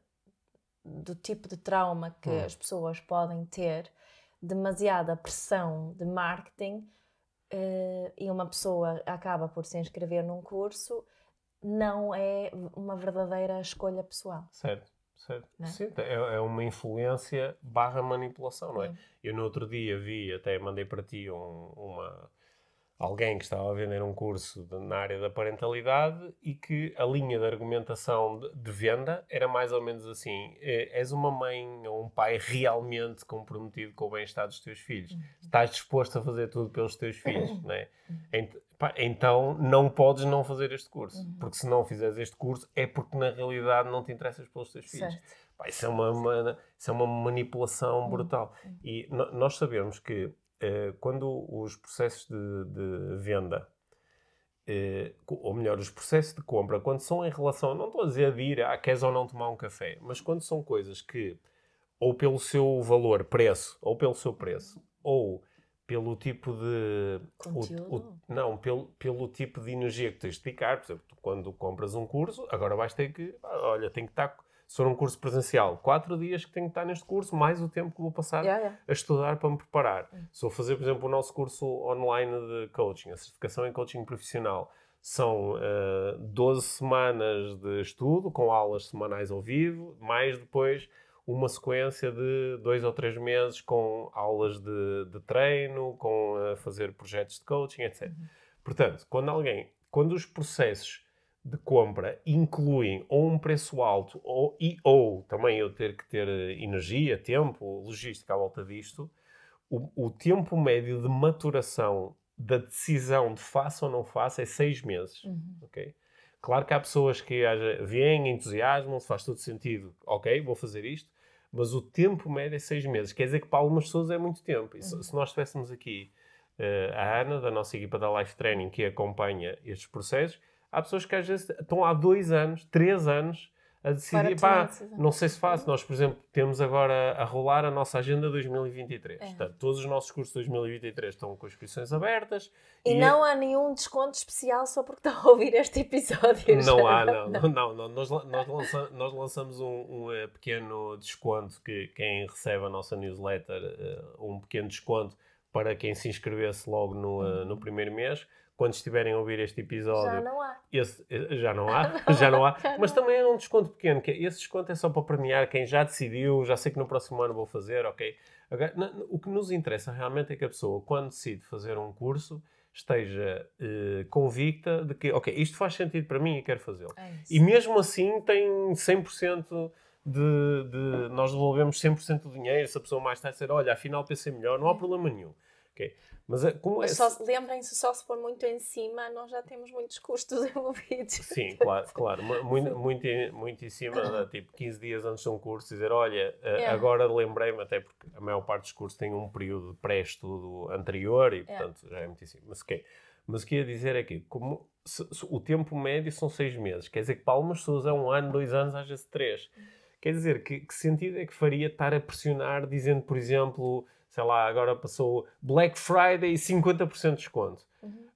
do tipo de trauma que uhum. as pessoas podem ter, demasiada pressão de marketing uh, e uma pessoa acaba por se inscrever num curso, não é uma verdadeira escolha pessoal. Certo. Certo. É? Sim, é, é, uma influência barra manipulação, não é? Eu no outro dia vi, até mandei para ti um, uma, alguém que estava a vender um curso na área da parentalidade e que a linha de argumentação de, venda era mais ou menos assim: é, és uma mãe ou um pai realmente comprometido com o bem-estar dos teus filhos, uhum. estás disposto a fazer tudo pelos teus filhos, uhum. não é? então não podes não fazer este curso, porque se não fizeres este curso é porque na realidade não te interessas pelos teus filhos. Pá, isso, é uma, uma, isso é uma manipulação brutal. E nós sabemos que eh, quando os processos de, de venda, eh, ou melhor, os processos de compra, quando são em relação, não estou a dizer de ir, ah, queres ou não tomar um café, mas quando são coisas que ou pelo seu valor, preço, ou pelo seu preço, ou pelo tipo de. O, o, não, pelo, pelo tipo de energia que tens de dedicar. Por exemplo, tu, quando compras um curso, agora vais ter que. Olha, tem que estar. Se for um curso presencial, quatro dias que tenho que estar neste curso, mais o tempo que vou passar Yeah, yeah. a estudar para me preparar. Se eu fazer, por exemplo, o nosso curso online de coaching, a certificação em coaching profissional, são uh, 12 semanas de estudo, com aulas semanais ao vivo, mais depois uma sequência de dois ou três meses com aulas de, de treino, com uh, fazer projetos de coaching, etc. Portanto, quando alguém, quando os processos de compra incluem ou um preço alto ou, e, ou também eu ter que ter eh, energia, tempo, logística à volta disto, o, o tempo médio de maturação da decisão de faça ou não faça é seis meses. ok? Claro que há pessoas que vêm, entusiasmam-se, faz todo sentido, ok, vou fazer isto, mas o tempo médio é seis meses. Quer dizer que para algumas pessoas é muito tempo. E se, se nós tivéssemos aqui eh, a Ana, da nossa equipa da Life Training, que acompanha estes processos, há pessoas que às vezes estão há dois anos, três anos, a decidir, pá, não sei se faço. Nós, por exemplo, temos agora a rolar a nossa agenda 2023. É. Portanto, todos os nossos cursos 2023 estão com inscrições abertas. E, não há nenhum desconto especial só porque estão a ouvir este episódio. Não há, não, <laughs> não, não, não. Nós, nós, lança- nós lançamos um, um, eh, pequeno desconto que quem recebe a nossa newsletter, eh, um pequeno desconto para quem se inscrevesse logo no, eh, no primeiro mês. Quando estiverem a ouvir este episódio, Já não há. esse, eh, já não há, <laughs> <laughs> já não há, Já mas não também é um desconto pequeno, que esse desconto é só para premiar quem já decidiu, já sei que no próximo ano vou fazer, ok? Agora, o que nos interessa realmente é que a pessoa, quando decide fazer um curso, esteja eh, convicta de que, ok, isto faz sentido para mim e quero fazê-lo. É. E mesmo assim tem 100% de, de... Nós devolvemos 100% do dinheiro, se a pessoa mais tarde disser, olha, afinal pensei melhor, não há problema nenhum. ok? Mas eh, como é... Mas só, lembrem-se, só se for muito em cima, nós já temos muitos custos <laughs> envolvidos. Sim, claro, claro. Mu- Muito, muito, em- muito em cima, de, tipo 15 dias antes de um curso, dizer: Olha, É. agora lembrei-me, até porque a maior parte dos cursos tem um período de pré-estudo anterior e, É. portanto, já é muito em cima. Mas, ok. Mas o que ia dizer é que, como se- se o tempo médio são seis meses, quer dizer que para algumas pessoas é um ano, dois anos, às vezes três. Quer dizer, que, que sentido é que faria estar a pressionar, dizendo, por exemplo, sei lá, agora passou Black Friday e 50% de desconto?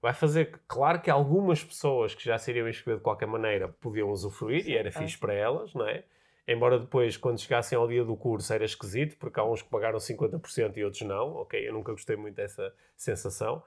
Vai fazer, claro que algumas pessoas que já se iriam inscrever de qualquer maneira podiam usufruir e era Sim, fixe ah. para elas, não é? Embora depois, quando chegassem ao dia do curso, era esquisito, porque há uns que pagaram 50% e outros não, ok? Eu nunca gostei muito dessa sensação.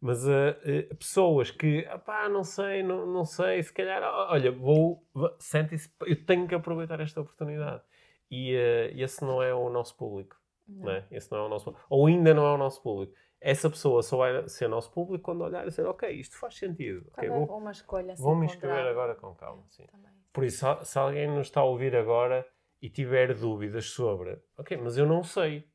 Mas uh, uh, pessoas que, pá, não sei, não, não sei, se calhar, olha, vou, vou- sentem-se, eu tenho que aproveitar esta oportunidade. E uh, esse não é o nosso público, não. é? Esse não é o nosso. Ou ainda não é o nosso público. Essa pessoa só vai ser nosso público quando olhar e dizer, ok, isto faz sentido. ok, Quando é vou, uma escolha assim vou-me inscrever agora com calma. Sim. Por isso, se- se alguém nos está a ouvir agora e tiver dúvidas sobre, ok, mas eu não sei.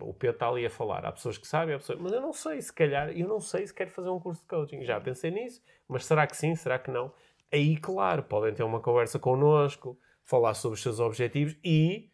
O Pedro está ali a falar. Há pessoas que sabem, há pessoas, mas eu não sei, se calhar, eu não sei se quero fazer um curso de coaching. Já pensei nisso, mas será que sim, será que não? Aí, claro, podem ter uma conversa connosco, falar sobre os seus objetivos e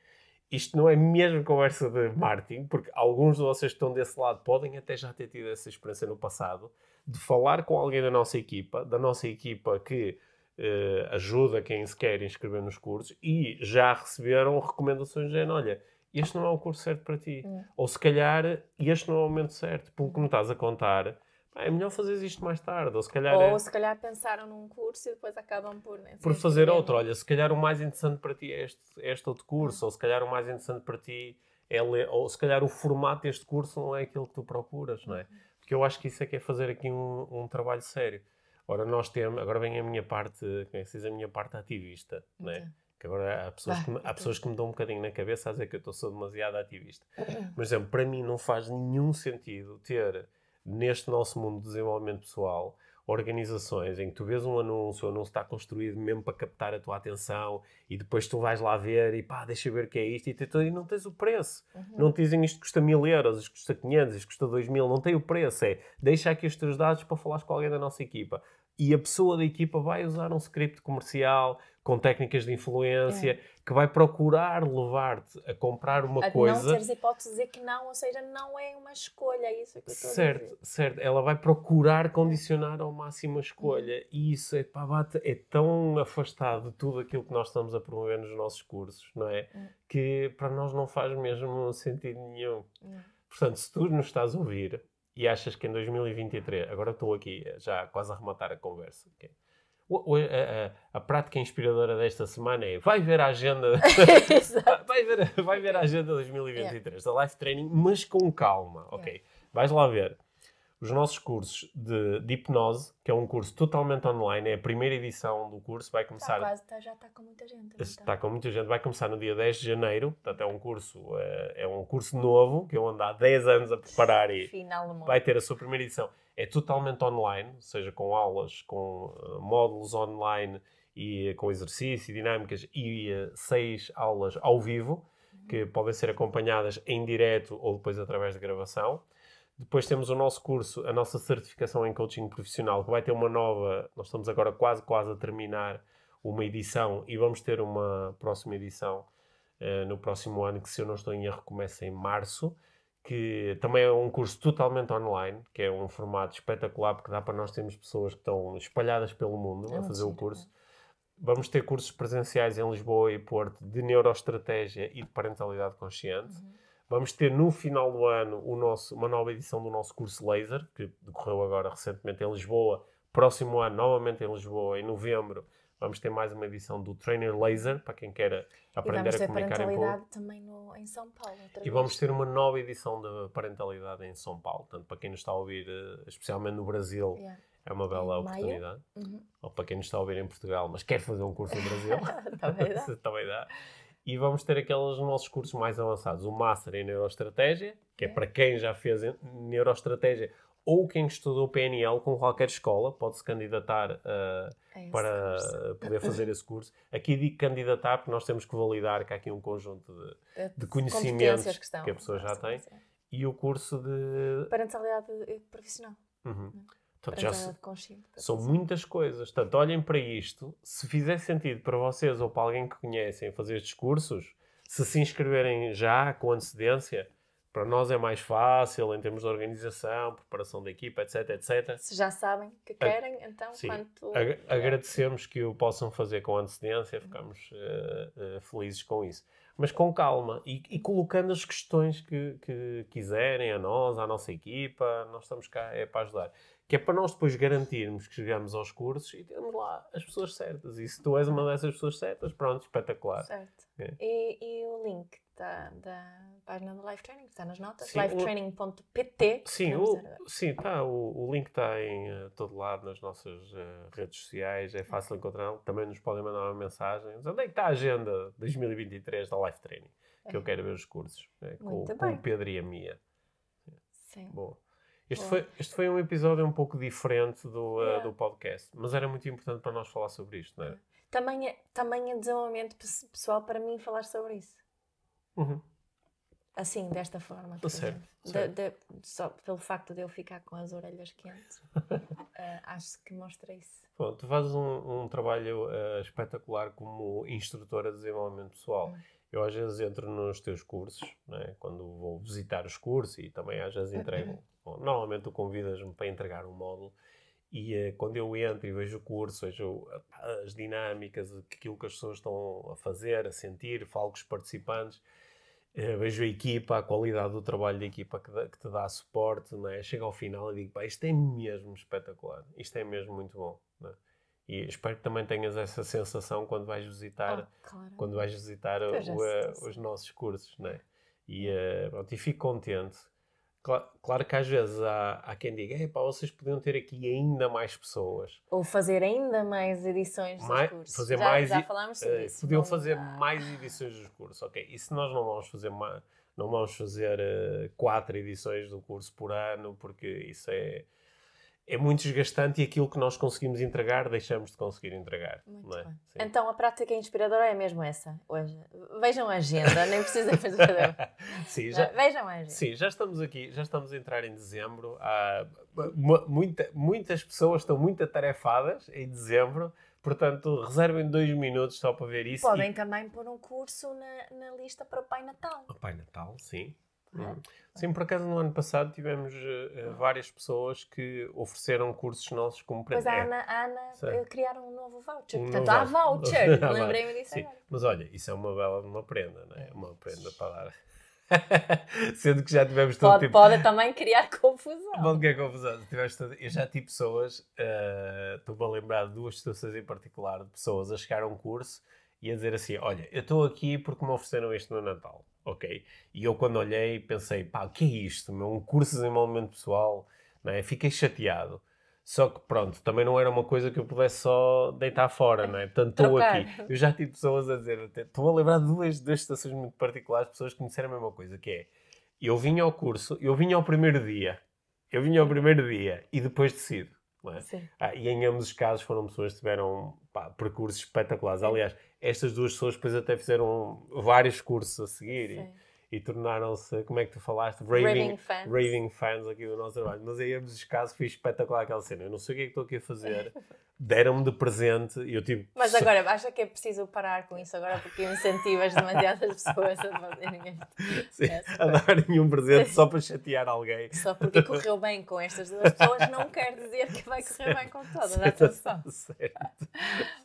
isto não é mesmo conversa de marketing, porque alguns de vocês que estão desse lado podem até já ter tido essa experiência no passado, de falar com alguém da nossa equipa, da nossa equipa que eh, ajuda quem se quer inscrever nos cursos e já receberam recomendações de género, olha, este não é o curso certo para ti. Hum. Ou se calhar este não é o momento certo. Pelo que me estás a contar, pá, é melhor fazer isto mais tarde. Ou se calhar é Ou se calhar pensaram num curso e depois acabam por... nem por se fazer inscrever. outro. Olha, se calhar o mais interessante para ti é este, é este outro curso, ou se calhar o mais interessante para ti é ler, ou se calhar o formato deste curso não é aquilo que tu procuras, não é? Porque eu acho que isso é que é fazer aqui um, um trabalho sério. Ora, nós temos, agora vem a minha parte, é que se diz, a minha parte ativista, não é? Que agora há pessoas, que me, há pessoas que me dão um bocadinho na cabeça a dizer que eu estou sou demasiado ativista. Mas, <clears throat> por exemplo, para mim não faz nenhum sentido ter, neste nosso mundo de desenvolvimento pessoal, organizações em que tu vês um anúncio, o anúncio está construído mesmo para captar a tua atenção e depois tu vais lá ver e pá, deixa eu ver o que é isto e, tu- e não tens o preço. Não te dizem isto custa mil euros, isto custa 500, isto custa 2 mil, não tem o preço. É deixa aqui os teus dados para falares com alguém da nossa equipa. E a pessoa da equipa vai usar um script comercial com técnicas de influência, é. que vai procurar levar-te a comprar uma a coisa. não teres hipótese de dizer que não, ou seja, não é uma escolha, é isso que eu estou certo, a dizer. Certo, ela vai procurar condicionar ao máximo a escolha. Uhum. E isso é, pá, bate, é tão afastado de tudo aquilo que nós estamos a promover nos nossos cursos, não é? Uhum. Que para nós não faz mesmo sentido nenhum. Uhum. Portanto, se tu nos estás a ouvir e achas que em 2023, agora estou aqui já quase a rematar a conversa, okay? A, a, a, prática inspiradora desta semana é vai ver a agenda <laughs> <laughs> vai, ver, vai ver a agenda 2023 yeah. da Life Training, mas com calma, ok? Yeah. Vais lá ver os nossos cursos de, de, hipnose, que é um curso totalmente online, é a primeira edição do curso, vai começar... Está quase, já está com muita gente. Está tá com muita gente, vai começar no dia 10 de janeiro, portanto é um curso, é, é um curso novo, que eu ando há 10 anos a preparar e vai ter a sua primeira edição. É totalmente online, ou seja, com aulas, com uh, módulos online e com exercício e dinâmicas e uh, seis aulas ao vivo, que podem ser acompanhadas em direto ou depois através de gravação. Depois temos o nosso curso, a nossa certificação em coaching profissional, que vai ter uma nova. Nós estamos agora quase, quase a terminar uma edição e vamos ter uma próxima edição uh, no próximo ano, que se eu não estou em erro, começa em março. Que também é um curso totalmente online, que é um formato espetacular, porque dá para nós termos pessoas que estão espalhadas pelo mundo é a fazer o curso. Vamos ter cursos presenciais em Lisboa e Porto de neuroestratégia e de parentalidade consciente. Uhum Vamos ter no final do ano o nosso, uma nova edição do nosso curso Laser, que decorreu agora recentemente em Lisboa. Próximo ano, novamente em Lisboa, em novembro, vamos ter mais uma edição do Trainer Laser, para quem quer aprender a comunicar em público. também no, em São Paulo. E vamos ter uma nova edição de parentalidade em São Paulo. Portanto, para quem nos está a ouvir, eh, especialmente no Brasil, yeah. é uma bela em oportunidade. Uhum. Ou para quem nos está a ouvir em Portugal, mas quer fazer um curso no Brasil, <laughs> também dá. <laughs> também dá. E vamos ter aqueles nossos cursos mais avançados. O Master em Neuroestratégia, que é, é para quem já fez Neuroestratégia ou quem estudou PNL com qualquer escola, pode-se candidatar uh, para curso. poder fazer esse curso. Aqui digo candidatar porque nós temos que validar que há aqui um conjunto de, de conhecimentos que, que, a pessoa já tem. E o curso de... Parentalidade profissional. Uhum. Portanto, já são muitas coisas. Portanto, olhem para isto. Se fizer sentido para vocês ou para alguém que conhecem fazer estes cursos, se se inscreverem já com antecedência, para nós é mais fácil em termos de organização, preparação da equipa, etc, etc. Se já sabem que querem, então Sim. quanto... Ag agradecemos que o possam fazer com antecedência, ficamos uh, uh, felizes com isso. Mas com calma e, e colocando as questões que, que, quiserem a nós, à nossa equipa, nós estamos cá é para ajudar que é para nós depois garantirmos que chegamos aos cursos e temos lá as pessoas certas. E se tu és uma dessas pessoas certas, pronto, espetacular. Certo. É. E, e, o link da, da página do Life Training está nas notas? lifetraining.pt Sim, o, sim tá, o, o link está em uh, todo lado nas nossas uh, redes sociais, é fácil encontrar. Também nos podem mandar uma mensagem. Onde é que está a agenda 2023 da Life Training? Que é. eu quero ver os cursos. É, com, com o Pedro e a Mia. Sim. Boa. Este foi, este foi um episódio um pouco diferente do, uh, do podcast, mas era muito importante para nós falar sobre isto, não é? Também é, também é desenvolvimento pessoal para mim falar sobre isso. Uhum. Assim, desta forma. Por certo, certo. De, de, só pelo facto de eu ficar com as orelhas quentes, uh, <laughs> acho que mostra isso. Bom, tu fazes um, um trabalho uh, espetacular como instrutora de desenvolvimento pessoal. Uhum. Eu às vezes entro nos teus cursos, né, quando vou visitar os cursos e também às vezes <clears throat> entrego Bom, normalmente tu convidas-me para entregar um módulo e uh, quando eu entro e vejo o curso, vejo as dinâmicas, aquilo que as pessoas estão a fazer, a sentir, falo com os participantes, uh, vejo a equipa, a qualidade do trabalho da equipa que, que te dá suporte, não é? chego ao final e digo, pá, isto é mesmo espetacular, isto é mesmo muito bom. É? E espero que também tenhas essa sensação quando vais visitar, oh, claro. quando vais visitar o, uh, os nossos cursos. Não é? e, uh, pronto, e fico contente Claro, claro, que às vezes há, há quem diga, Epá, vocês podiam ter aqui ainda mais pessoas. Ou fazer ainda mais edições mais, dos cursos. Fazer já, mais, já falámos sobre uh, isso. Podiam fazer mais edições dos cursos, ok. E se nós não vamos fazer uma, não vamos fazer uh, quatro edições do curso por ano, porque isso é é muito desgastante e aquilo que nós conseguimos entregar, deixamos de conseguir entregar. É? Então a prática inspiradora é mesmo essa. Hoje. Vejam a agenda, nem precisam fazer. <laughs> sim, já, Vejam a agenda. Sim, já estamos aqui, já estamos a entrar em dezembro. Há, muita, muitas pessoas estão muito atarefadas em dezembro Portanto, reservem dois minutos só para ver isso. Podem e... também pôr um curso na, na lista para o Pai Natal. O Pai Natal, sim. Hum. Sim, por acaso no ano passado tivemos uh, várias pessoas que ofereceram cursos nossos como Pois a Ana, a Ana criaram um novo voucher. Um Portanto, há voucher. <laughs> Lembrei-me disso Sim. Mas olha, isso é uma bela uma prenda, não é? Uma prenda para dar. <laughs> Sendo que já tivemos todo pode, tipo... Pode também criar <laughs> confusão. Pode criar confusão. Todo... Eu já tive pessoas, uh, estou-me a lembrar de duas situações em particular, de pessoas a chegar a um curso e a dizer assim, olha, eu estou aqui porque me ofereceram isto no Natal ok? E eu quando olhei pensei, pá, o que é isto? Meu? Um curso de desenvolvimento pessoal, não é? Fiquei chateado. Só que pronto, também não era uma coisa que eu pudesse só deitar fora, não é? Portanto, estou aqui. Eu já tive pessoas a dizer, estou a lembrar de duas, duas situações muito particulares, pessoas que me disseram a mesma coisa, que é, eu vim ao curso, eu vim ao primeiro dia, eu vim ao primeiro dia e depois decido. É? Ah, e em ambos os casos foram pessoas que tiveram pá, percursos espetaculares. Aliás, estas duas pessoas depois até fizeram vários cursos a seguir. Sim e tornaram-se, como é que tu falaste? Raving, raving, fans. raving fans aqui do nosso trabalho. Mas ambos os casos foi espetacular aquela cena. Eu não sei o que é que estou aqui a fazer. <laughs> Deram-me de presente e eu tive. Mas agora, acha que é preciso parar com isso agora porque incentivas demasiadas pessoas a fazerem isto? <laughs> Sim, a darem um presente só para chatear alguém. Só porque correu bem com estas duas pessoas não quer dizer que vai correr bem com todas. Atenção. <laughs> Certo.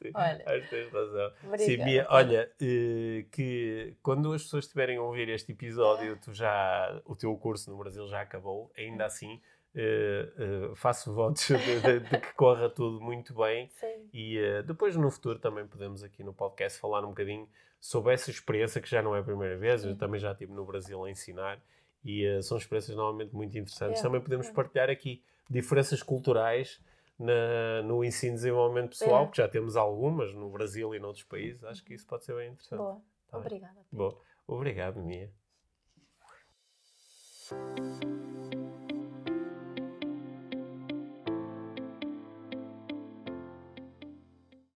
Sim, olha, acho que tens razão. Sim, Mia, olha, eh, que quando as pessoas estiverem a ouvir este episódio, tu já, o teu curso no Brasil já acabou, ainda assim. Uh, uh, faço votos <laughs> de, de, de, que corra tudo muito bem Sim. e uh, depois no futuro também podemos aqui no podcast falar um bocadinho sobre essa experiência que já não é a primeira vez, Sim. eu uhum. também já estive no Brasil a ensinar e são experiências normalmente muito interessantes. É, também podemos é. partilhar aqui diferenças culturais na, no ensino e desenvolvimento pessoal, é. que já temos algumas no Brasil e noutros países, acho que isso pode ser bem interessante. Boa, tá obrigada. Obrigado, Mia.